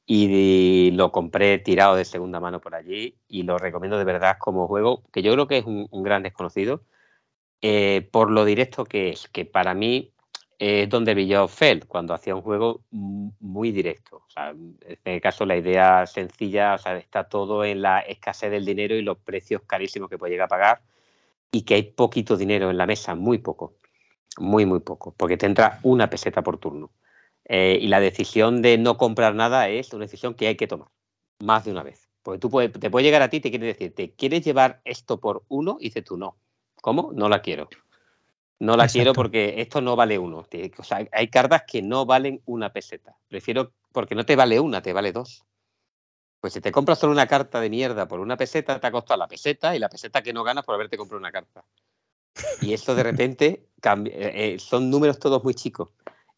y lo compré tirado de segunda mano por allí y lo recomiendo de verdad como juego, que yo creo que es un, gran desconocido, eh, por lo directo que es, que para mí es donde brilló Feld, cuando hacía un juego muy directo. en este caso, la idea sencilla, está todo en la escasez del dinero y los precios carísimos que puede llegar a pagar y que hay poquito dinero en la mesa, muy poco, muy, muy poco, porque te entra una peseta por turno. Eh, y la decisión de no comprar nada es una decisión que hay que tomar más de una vez. Porque tú te puede llegar a ti y te quiere decir, ¿te quieres llevar esto por uno? Y dices tú, no. ¿Cómo? No la quiero. No la quiero porque esto no vale uno. O sea, hay cartas que no valen una peseta. Prefiero porque no te vale una, te vale dos. Pues si te compras solo una carta de mierda por una peseta, te ha costado la peseta y la peseta que no ganas por haberte comprado una carta. Y esto de repente cambia, eh, eh, son números todos muy chicos.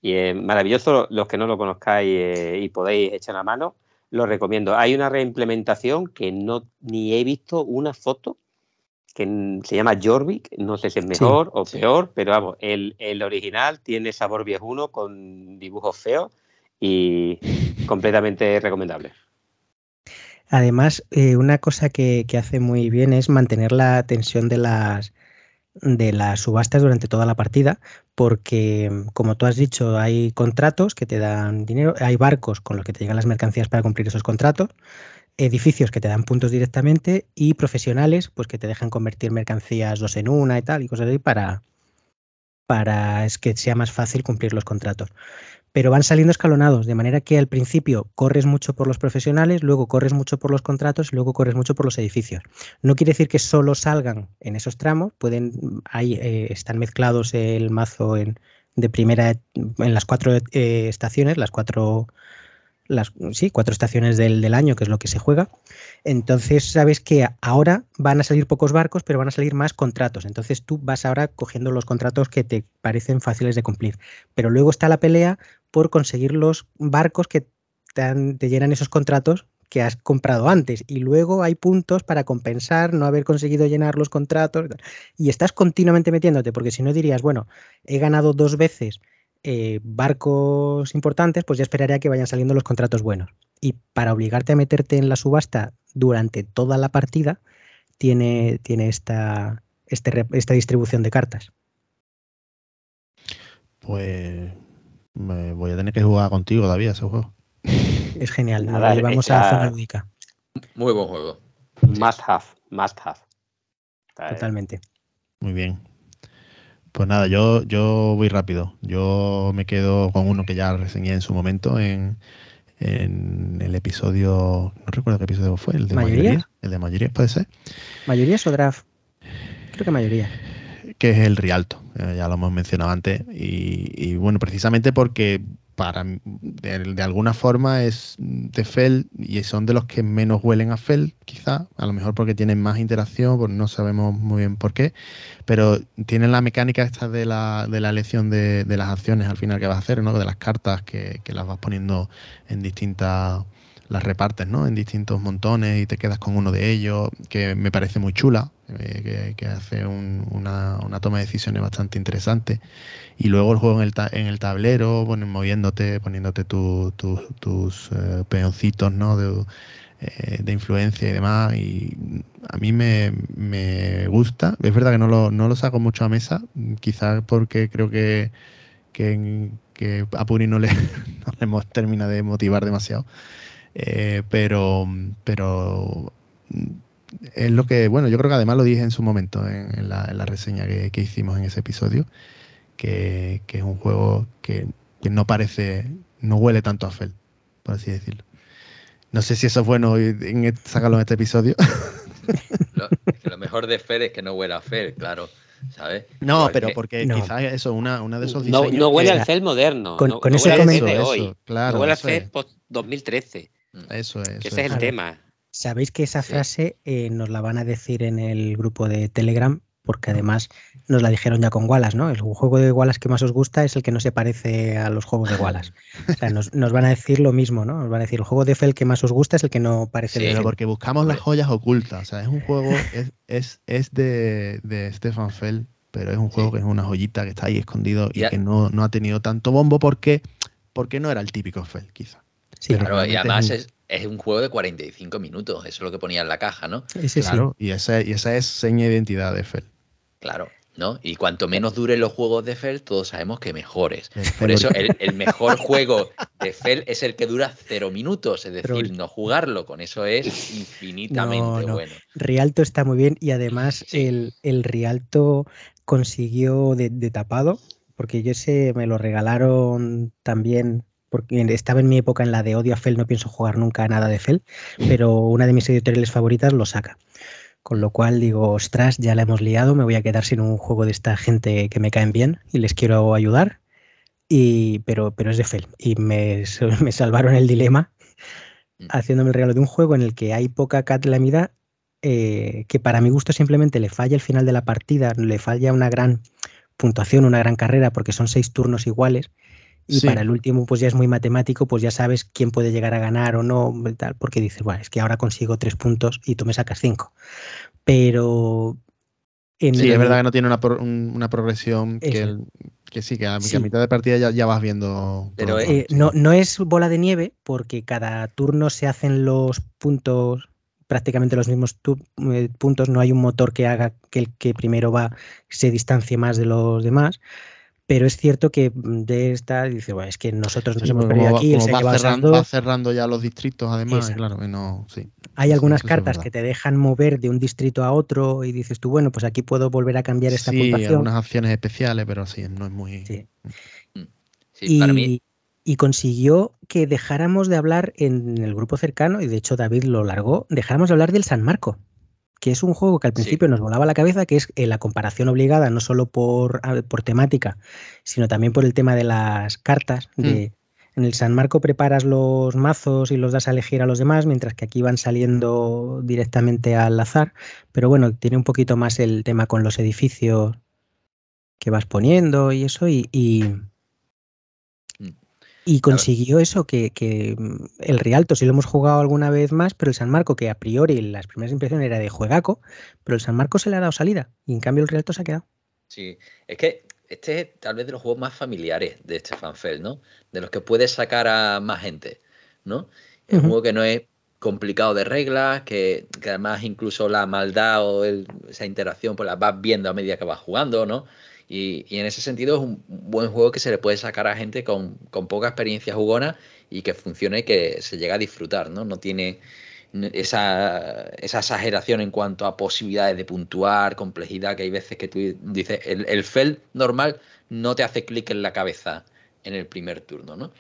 Y es maravilloso, los que no lo conozcáis eh, y podéis echar la mano, lo recomiendo. Hay una reimplementación que no ni he visto una foto que se llama Jorvik, no sé si es mejor o peor, pero vamos, el, original tiene sabor viejuno con dibujos feos y completamente recomendable. Además, eh, una cosa que, hace muy bien es mantener la tensión de las, de las subastas durante toda la partida, porque como tú has dicho, hay contratos que te dan dinero, hay barcos con los que te llegan las mercancías para cumplir esos contratos, edificios que te dan puntos directamente y profesionales pues que te dejan convertir mercancías dos en una y tal y cosas así para, para es que sea más fácil cumplir los contratos. Pero van saliendo escalonados, de manera que al principio corres mucho por los profesionales, luego corres mucho por los contratos y luego corres mucho por los edificios. No quiere decir que solo salgan en esos tramos, pueden, ahí eh, están mezclados el mazo en, de primera en las cuatro eh, estaciones, las cuatro las sí, cuatro estaciones del, del, año, que es lo que se juega. Entonces, sabes que ahora van a salir pocos barcos, pero van a salir más contratos. Entonces, tú vas ahora cogiendo los contratos que te parecen fáciles de cumplir. Pero luego está la pelea por conseguir los barcos que te, te llenan esos contratos que has comprado antes y luego hay puntos para compensar no haber conseguido llenar los contratos y estás continuamente metiéndote porque si no dirías bueno he ganado dos veces eh, barcos importantes, pues ya esperaré a que vayan saliendo los contratos buenos. Y para obligarte a meterte en la subasta durante toda la partida, tiene, tiene esta, este, esta distribución de cartas. Pues me voy a tener que jugar contigo todavía ese juego. Es genial, nada, llevamos a zona lúdica. Muy buen juego. Must have, must have. Totalmente. Muy bien. Pues nada, yo, yo voy rápido. Yo me quedo con uno que ya reseñé en su momento en, el episodio, no recuerdo qué episodio fue, el de mayoría. El de mayoría, puede ser. ¿Mayoría o draft? Creo que mayoría. Que es el Rialto, eh, ya lo hemos mencionado antes. Y, bueno, precisamente porque para de, alguna forma es de Fel y son de los que menos huelen a Fel, quizá, a lo mejor porque tienen más interacción, pues no sabemos muy bien por qué, pero tienen la mecánica esta de la, de la elección de, las acciones al final que vas a hacer, ¿no? de las cartas que, que las vas poniendo en distintas las repartes ¿no? en distintos montones y te quedas con uno de ellos, que me parece muy chula, eh, que, hace una, toma de decisiones bastante interesante. Y luego el juego en el, en el tablero, bueno, moviéndote, poniéndote tus eh, peoncitos ¿no? de, eh, de, influencia y demás. Y a mí me, me, gusta. Es verdad que no lo, no lo saco mucho a mesa, quizás porque creo que, que, que a Puri no le, no le termina de motivar demasiado. Eh, pero, pero es lo que, bueno, yo creo que además lo dije en su momento, en, la, reseña que, hicimos en ese episodio, que, es un juego que, no parece, no huele tanto a Fel, por así decirlo. No sé si eso es bueno en, sacarlo en este episodio. Lo, lo mejor de Fel es que no huele a Fel, claro. ¿sabes? No, pero porque quizás eso, una, una de esos diseños No, huele al Fel moderno. Con, no, con ese huele de hoy. Claro, no huele al Fel post 2013. Mm. Eso es. ese es el tema. Sabéis que esa frase eh, nos la van a decir en el grupo de Telegram, porque además nos la dijeron ya con Wallace, ¿no? El juego de Wallace que más os gusta es el que no se parece a los juegos de Wallace. O sea, nos, van a decir lo mismo, ¿no? Nos van a decir, el juego de Fel que más os gusta es el que no parece sí, pero porque buscamos las joyas ocultas. O sea, es un juego, es, es, de, de Stefan Fell, pero es un juego que es una joyita que está ahí escondido y que no, no, ha tenido tanto bombo porque, porque no era el típico Fell, quizá. Sí, claro, y además es, es, un juego de 45 minutos, eso es lo que ponía en la caja, ¿no? Sí, claro, y, esa, y esa es seña de identidad de Fel. Claro, ¿no? Y cuanto menos duren los juegos de Fel, todos sabemos que mejores. Por eso el, mejor juego de Fel es el que dura cero minutos, es decir, no jugarlo, con eso es infinitamente bueno. Rialto está muy bien y además el, el, Rialto consiguió de, de tapado, porque yo ese me lo regalaron también porque estaba en mi época en la de odio a Fel, no pienso jugar nunca nada de Fel, pero una de mis editoriales favoritas lo saca. Con lo cual digo, ostras, ya la hemos liado, me voy a quedar sin un juego de esta gente que me caen bien y les quiero ayudar. Y, pero, pero es de Fel. Y me, me salvaron el dilema mm. haciéndome el regalo de un juego en el que hay poca calamidad, eh, que para mi gusto simplemente le falla el final de la partida, le falla una gran puntuación, una gran carrera, porque son seis turnos iguales y para el último, pues ya es muy matemático, pues ya sabes quién puede llegar a ganar o no, tal, porque dices, bueno, es que ahora consigo tres puntos y tú me sacas cinco. Pero. En sí, es verdad que no tiene una, una progresión que, que, sí, que a, mitad de partida ya, ya vas viendo. Pero eh, no, no es bola de nieve, porque cada turno se hacen los puntos prácticamente los mismos eh, puntos, no hay un motor que haga que el que primero va se distancie más de los demás, pero es cierto que mm, de esta dice, bueno, es que nosotros nos hemos perdido aquí, va, cerrando, cerrando, ya los distritos además, claro, no, sí. Hay algunas cartas que te dejan mover de un distrito a otro y dices tú, bueno, pues aquí puedo volver a cambiar esta sí, puntuación. algunas acciones especiales, pero sí, no es muy... Sí. Mm. y, para mí... y consiguió que dejáramos de hablar en el grupo cercano, y de hecho David lo largó, dejáramos de hablar del San Marco que es un juego que al principio nos volaba la cabeza, que es eh, la comparación obligada, no solo por, por, temática, sino también por el tema de las cartas. Mm. De, En el San Marco preparas los mazos y los das a elegir a los demás, mientras que aquí van saliendo directamente al azar. Pero bueno, tiene un poquito más el tema con los edificios que vas poniendo y eso. y, y consiguió eso, que, mm, el Rialto sí lo hemos jugado alguna vez más, pero el San Marco, que a priori las primeras impresiones era de juegaco, pero el San Marco se le ha dado salida y en cambio el Rialto se ha quedado. Sí, es que este es tal vez de los juegos más familiares de este fanfel, ¿no? De los que puedes sacar a más gente, ¿no? Es un juego que no es complicado de reglas, que, además incluso la maldad o esa interacción pues la vas viendo a medida que vas jugando, ¿no? Y, en ese sentido es un buen juego que se le puede sacar a gente con, poca experiencia jugona y que funcione y que se llega a disfrutar, ¿no? No tiene esa, exageración en cuanto a posibilidades de puntuar, complejidad, que hay veces que tú dices, el, el FEL normal no te hace clic en la cabeza en el primer turno, ¿no?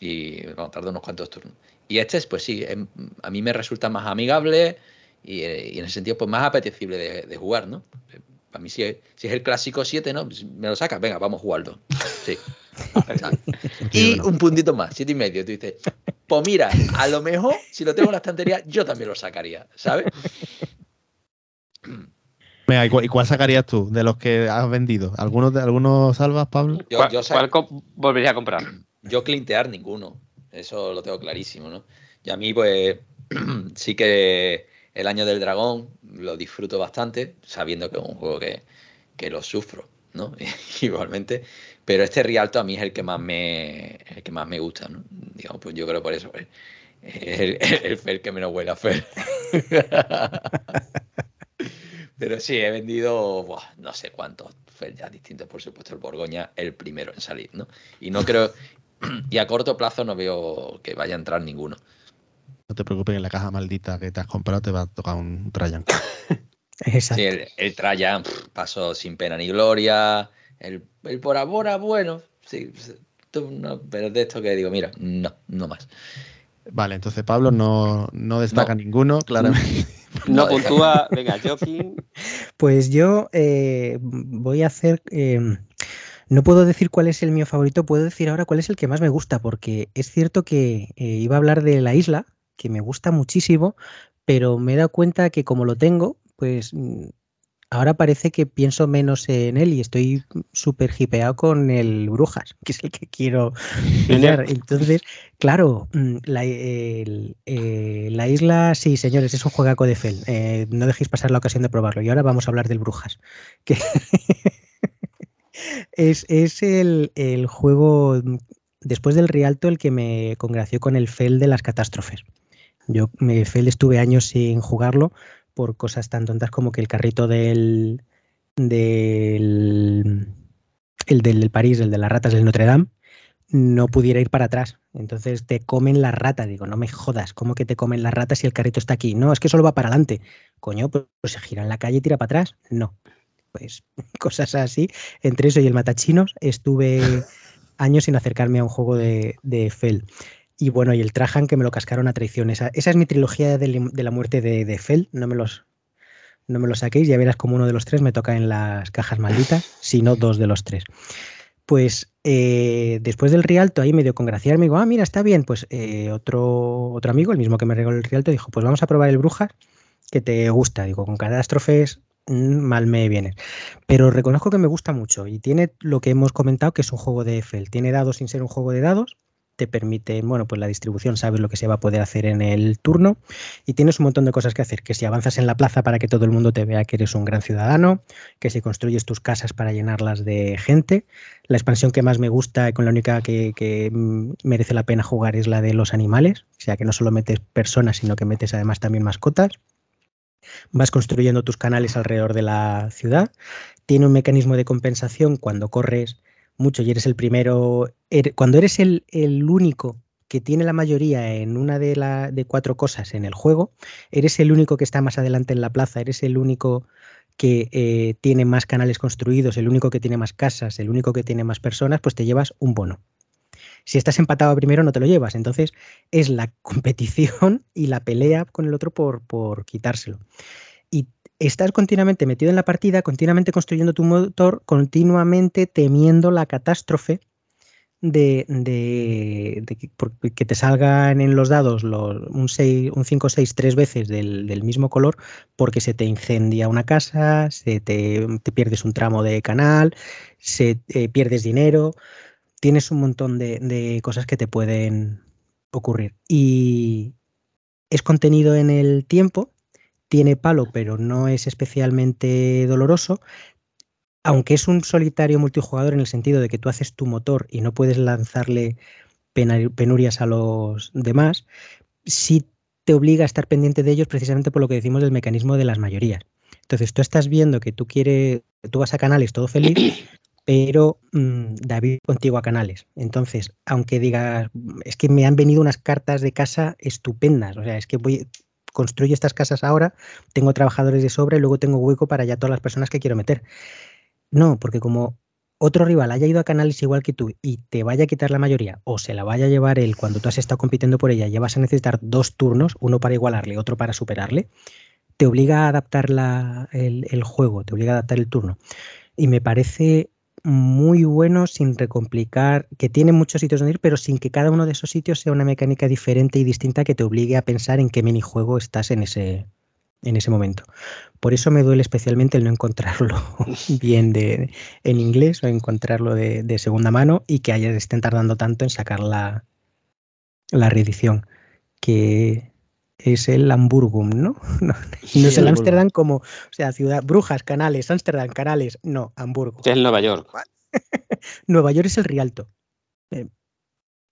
Y bueno, tarda unos cuantos turnos. Y este, pues sí, em, a mí me resulta más amigable y, en ese sentido, pues más apetecible de, de jugar, ¿no? A mí si es, si es el clásico 7, ¿no? Me lo sacas, venga, vamos a jugarlo. Sí. y un puntito más, siete y medio. Tú dices, pues mira, a lo mejor si lo tengo en la estantería, yo también lo sacaría, ¿sabes? ¿y cuál, sacarías tú de los que has vendido? ¿Algunos, de, algunos salvas, Pablo? ¿Cuál, volvería a comprar? Yo clintear ninguno, eso lo tengo clarísimo, ¿no? Y a mí, pues, sí que el año del dragón lo disfruto bastante, sabiendo que es un juego que, que lo sufro, ¿no? Igualmente. Pero este Rialto a mí es el que más me, el que más me gusta, ¿no? Digamos, pues yo creo por eso. Pues, es el, el, que menos huele a Fer. Pero sí, he vendido no sé cuántos Fer ya distintos, por supuesto, el Borgoña, el primero en salir, ¿no? Y no creo, y a corto plazo no veo que vaya a entrar ninguno. No te preocupes, en la caja maldita que te has comprado te va a tocar un Trajan. Exacto. Sí, el, el Trajan pasó sin pena ni gloria. El, el por ahora, bueno, sí, pero de esto que digo, mira, no, no más. Vale, entonces Pablo no, no destaca ninguno, claramente. No puntúa, venga, Joaquín. Pues yo eh, voy a hacer. Eh, no puedo decir cuál es el mío favorito, puedo decir ahora cuál es el que más me gusta, porque es cierto que eh, iba a hablar de la isla, que me gusta muchísimo, pero me he dado cuenta que como lo tengo, pues mm, ahora parece que pienso menos en él y estoy súper hipeado con el Brujas, que es el que quiero pillar. Entonces, claro, mm, eh, la, isla, sí, señores, es un juegaco de Fel. Eh, no dejéis pasar la ocasión de probarlo. Y ahora vamos a hablar del Brujas. Que es, el, el, juego, después del Rialto, el que me congració con el Fel de las catástrofes. Yo, me, Fel estuve años sin jugarlo por cosas tan tontas como que el carrito del, del el del, París, el de las ratas del Notre Dame, no pudiera ir para atrás. Entonces te comen la rata. Digo, no me jodas, ¿cómo que te comen las ratas si el carrito está aquí? No, es que solo va para adelante. Coño, pues, se gira en la calle y tira para atrás. No. Pues cosas así. Entre eso y el matachinos estuve años sin acercarme a un juego de, de Fel. Y bueno, y el Trajan que me lo cascaron a traición. Esa, es mi trilogía de, la muerte de, de Fell. No me los no me lo saquéis, ya verás como uno de los tres me toca en las cajas malditas, si no dos de los tres. Pues eh, después del Rialto, ahí medio congraciarme, digo, ah, mira, está bien. Pues eh, otro, otro amigo, el mismo que me regaló el Rialto, dijo, pues vamos a probar el Brujas, que te gusta. Digo, con catástrofes mm, mal me viene. Pero reconozco que me gusta mucho y tiene lo que hemos comentado, que es un juego de Eiffel. Tiene dados sin ser un juego de dados, te permite, bueno, pues la distribución, sabes lo que se va a poder hacer en el turno y tienes un montón de cosas que hacer, que si avanzas en la plaza para que todo el mundo te vea que eres un gran ciudadano, que si construyes tus casas para llenarlas de gente, la expansión que más me gusta y con la única que, que mm, merece la pena jugar es la de los animales, o sea que no solo metes personas, sino que metes además también mascotas. Vas construyendo tus canales alrededor de la ciudad. Tiene un mecanismo de compensación cuando corres mucho y eres el primero, er, cuando eres el, único que tiene la mayoría en una de, las de cuatro cosas en el juego, eres el único que está más adelante en la plaza, eres el único que eh, tiene más canales construidos, el único que tiene más casas, el único que tiene más personas, pues te llevas un bono. Si estás empatado primero, no te lo llevas. Entonces es la competición y la pelea con el otro por, por quitárselo. Estás continuamente metido en la partida, continuamente construyendo tu motor, continuamente temiendo la catástrofe de, que te salgan en los dados un, 6, un 5 6 tres veces del, mismo color porque se te incendia una casa, se te, pierdes un tramo de canal, se eh, pierdes dinero, tienes un montón de cosas que te pueden ocurrir. Y es contenido en el tiempo, tiene palo, pero no es especialmente doloroso. Aunque es un solitario multijugador en el sentido de que tú haces tu motor y no puedes lanzarle penurias a los demás, sí te obliga a estar pendiente de ellos precisamente por lo que decimos del mecanismo de las mayorías. Entonces tú estás viendo que tú quieres, tú vas a canales todo feliz, pero mm, David contigo a canales. Entonces, aunque digas, es que me han venido unas cartas de casa estupendas, o sea, es que voy, construyo estas casas ahora, tengo trabajadores de sobra y luego tengo hueco para ya todas las personas que quiero meter. No, porque como otro rival haya ido a canales igual que tú y te vaya a quitar la mayoría o se la vaya a llevar él cuando tú has estado compitiendo por ella, ya vas a necesitar dos turnos, uno para igualarle, otro para superarle, te obliga a adaptar el, juego, te obliga a adaptar el turno. Y me parece muy bueno sin recomplicar, que tiene muchos sitios donde ir, pero sin que cada uno de esos sitios sea una mecánica diferente y distinta que te obligue a pensar en qué minijuego estás en ese, en ese momento. Por eso me duele especialmente el no encontrarlo bien de, en inglés o encontrarlo de, segunda mano y que hayas estén tardando tanto en sacar la, la reedición. Que es el Hamburgum, ¿no? No, y no es el Ámsterdam como, o sea, ciudad, Brujas, Canales, Ámsterdam, Canales, no, Hamburgo. Es Nueva York. Nueva York es el Rialto. Eh,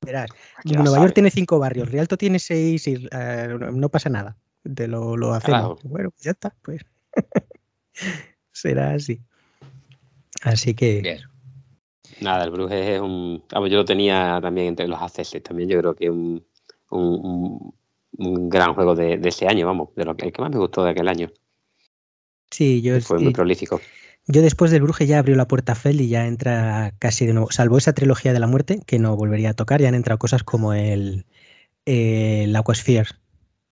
verás, Ya Nueva. York tiene cinco barrios, Rialto tiene seis y eh, no- pasa nada. Te lo, lo hacemos. Claro. Bueno, ya está, pues. Será así. Así que Bien. Nada, el Bruges es un. Yo lo tenía también entre los accesos. También yo creo que un, un, un- un gran juego de, de ese año, vamos, de lo que, el que más me gustó de aquel año. sí, yo, fue sí, muy prolífico. yo después del Bruje ya abrió la puerta a Feld y ya entra casi de nuevo, salvo esa trilogía de la muerte que no volvería a tocar, ya han entrado cosas como el, el Aquasphere,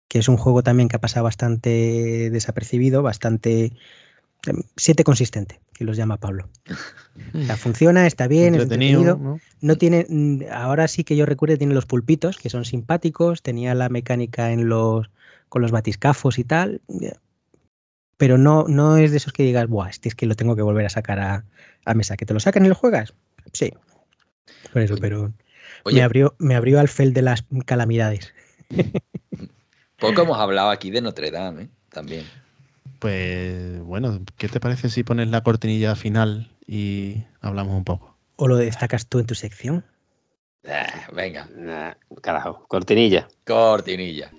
que es un juego también que ha pasado bastante desapercibido, bastante siete consistente, que los llama Pablo. O sea, funciona, está bien, es Entretenido, entretenido. ¿no? No tiene, mm, ahora sí que yo recuerdo, tiene los pulpitos, que son simpáticos, tenía la mecánica en los, con los batiscafos y tal, eh, pero no, no es de esos que digas, buah, este es que lo tengo que volver a sacar a, a mesa. ¿Que te lo sacan y lo juegas? Sí. Por eso, Oye, pero me abrió, me abrió al fel de las calamidades. poco hemos hablado aquí de Notre Dame, ¿eh? También. Pues bueno, ¿qué te parece si pones la cortinilla final y hablamos un poco? ¿O lo destacas tú en tu sección? Ah, venga, Nah, carajo, cortinilla. cortinilla.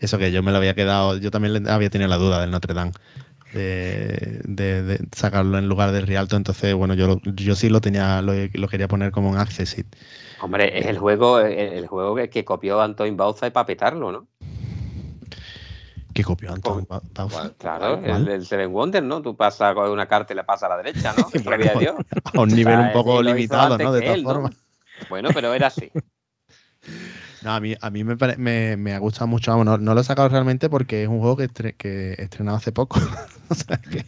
Eso que yo me lo había quedado, yo también le- había tenido la duda del Notre Dame. De, de- de sacarlo en lugar del Rialto, entonces bueno, yo, yo sí lo tenía, lo, lo quería poner como un accessit. Hombre, es el juego, el, el juego que, que copió Antoine Bauza y para petarlo, ¿no? que copió Anton Pa- Pauza. ¿Cuál? Claro, el, el Seven Wonder, ¿no? Tú pasas con una carta y la pasas a la derecha, ¿no? Dios. A un nivel O sea, un poco limitado, ¿no? De todas él, ¿no? formas. Bueno, pero era así. No, a mí, a mí me, pare- me, ha gustado mucho, vamos, no, no lo he sacado realmente porque es un juego que, he estrenado hace poco, o sea que-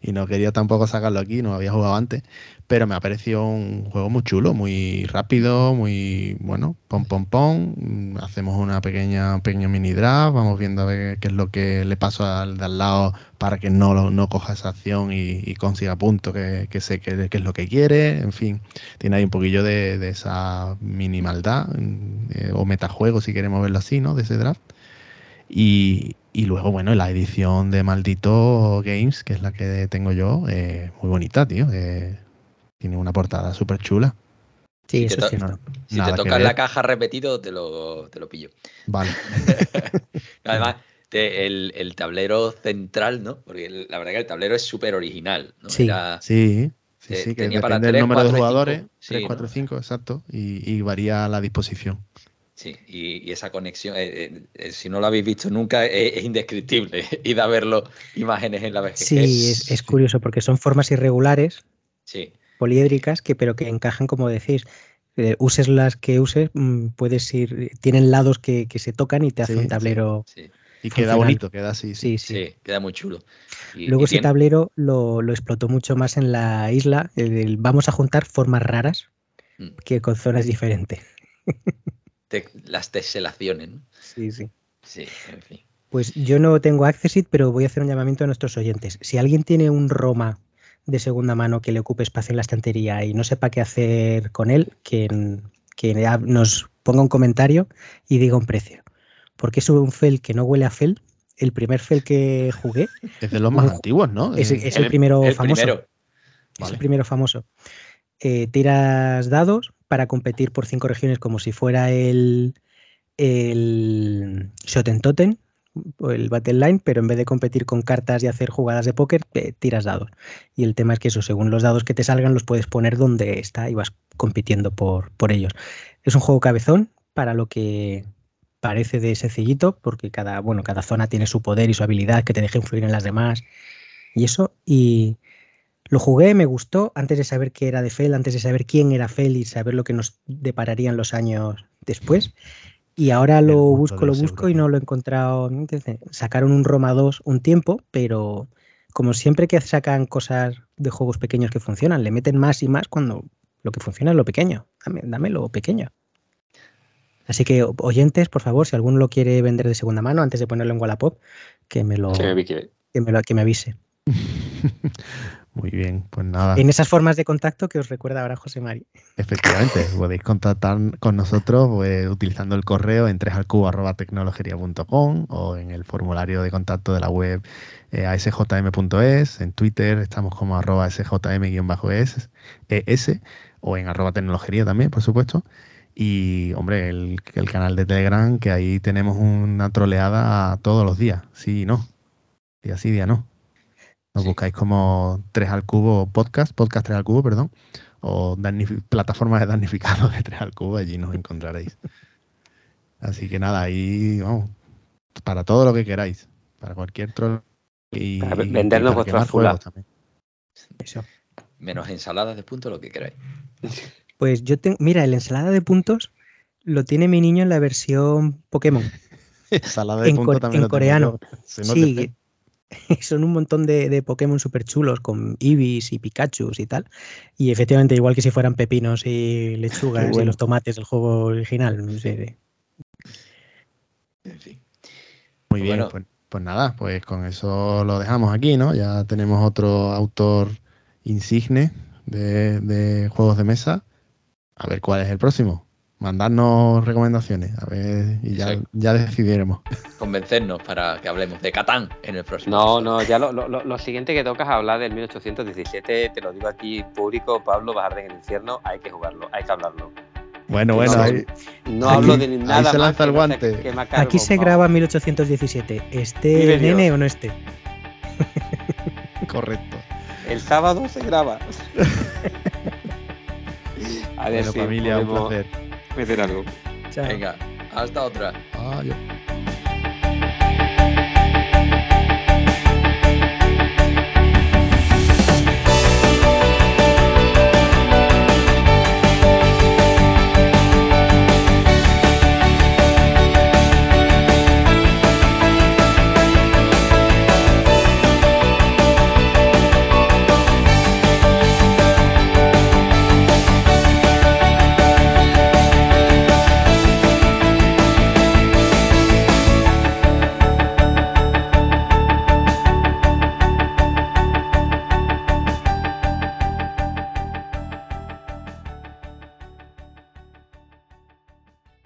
y no quería tampoco sacarlo aquí, no había jugado antes, pero me ha parecido un juego muy chulo, muy rápido, muy, bueno, pom pom pom, hacemos una pequeña, un pequeño mini draft, vamos viendo a ver qué es lo que le pasa al de al lado para que no, lo- no coja esa acción y, y consiga puntos que, que sé que, que es lo que quiere, en fin tiene ahí un poquillo de, de esa mini maldad mm, eh, o metajuego si queremos verlo así, ¿no? De ese draft. Y, y luego, bueno, la edición de Maldito Games, que es la que tengo yo, eh, muy bonita, tío. eh, tiene una portada súper chula. Sí, Si eso es to- cierto. Si Nada te que tocas la caja repetido, te lo, te lo pillo. Vale. Además, el, el tablero central, ¿no? Porque el- la verdad que el tablero es súper original, ¿no? Sí. Era- Sí, sí, Eh, sí, que tenía para depende del tres, número de jugadores. cinco. Sí, 3, ¿no? 4, 5, exacto. Y, y varía la disposición. Sí, y, y esa conexión, eh, eh, si no lo habéis visto nunca, es, es indescriptible. Id a verlo, imágenes en la vejez. Sí, es, es curioso porque son formas irregulares, Sí, poliédricas, que, pero que encajan, como decís. Eh, uses las que uses, mm, puedes ir. Tienen lados que, que se tocan y te hace Sí, un sí. tablero. sí, Y queda Funcional. bonito, queda así. Sí, Sí. sí. sí, queda muy chulo. Y- Luego y ese tiene- tablero lo, lo explotó mucho más en la isla. el vamos a juntar formas raras Mm. que con zonas diferentes. te- las teselaciones, ¿no? Sí, sí. Sí, en fin. Pues yo no tengo Accessit, pero voy a hacer un llamamiento a nuestros oyentes. Si alguien tiene un Roma de segunda mano que le ocupe espacio en la estantería y no sepa qué hacer con él, que, que nos ponga un comentario y diga un precio. Porque es un fel que no huele a fel. El primer fel que jugué Es de los más Ujú. antiguos, ¿no? es, Eh, es el primero el famoso. primero. Es Vale. el primero famoso. Eh, tiras dados para competir por cinco regiones como si fuera el, el Shoten Totem o el Battle Line, pero en vez de competir con cartas y hacer jugadas de póker, eh, tiras dados. Y el tema es que eso, según los dados que te salgan, los puedes poner donde está y vas compitiendo por, por ellos. Es un juego cabezón para lo que parece de sencillito, porque cada, bueno, cada zona tiene su poder y su habilidad que te deja influir en las demás. Y eso, y Lo jugué, me gustó, antes de saber qué era de Fel, antes de saber quién era Fel y saber lo que nos depararían los años después. Y ahora lo busco, lo busco y no lo he encontrado. Sacaron un Roma 2 un tiempo, pero como siempre que sacan cosas de juegos pequeños que funcionan, le meten más y más cuando lo que funciona es lo pequeño. Dame, lo pequeño. Así que, oyentes, por favor, si alguno lo quiere vender de segunda mano antes de ponerlo en Wallapop, que me lo, que me, lo, que me avise. Muy bien, pues nada. En esas formas de contacto que os recuerda ahora José Mari. Efectivamente, podéis contactar con nosotros pues, utilizando el correo en tecnologería.com o en el formulario de contacto de la web eh, asjm.es, en Twitter estamos como arroba sjm-es e o en arroba tecnologería también, por supuesto. Y, hombre, el, el canal de Telegram, que ahí tenemos una troleada todos los días, sí y no. Día sí, día no. Nos buscáis como 3 al cubo podcast, podcast 3 al cubo, perdón, o plataformas de damnificados de 3 al cubo, allí nos encontraréis. Así que nada, ahí vamos, para todo lo que queráis, para cualquier troll y vendernos vuestros juegos también. Eso. Menos ensaladas de puntos, lo que queráis. Pues yo tengo, mira, el ensalada de puntos lo tiene mi niño en la versión Pokémon. ensalada de puntos también. En coreano. Sí, son un montón de, Pokémon súper chulos con Ibis y Pikachu y tal. Y efectivamente, igual que si fueran pepinos y lechugas y los tomates del juego original. Muy bien, pues, pues, nada, pues con eso lo dejamos aquí, ¿no? Ya tenemos otro autor insigne de juegos de mesa. A ver cuál es el próximo mandarnos recomendaciones, a ver, y ya, ya decidiremos. Convencernos para que hablemos de Catán en el próximo. No, no, ya lo, lo, lo, siguiente que tocas es hablar del 1817, te lo digo aquí público, Pablo Bajar en el infierno, hay que jugarlo, hay que hablarlo. Bueno, bueno, no, hablo de nada. Ahí se lanza el guante. aquí se graba 1817, ¿esté nene o no esté? Correcto. El sábado se graba. A ver, bueno, familia, un placer meter algo. Venga, hasta otra. Adiós.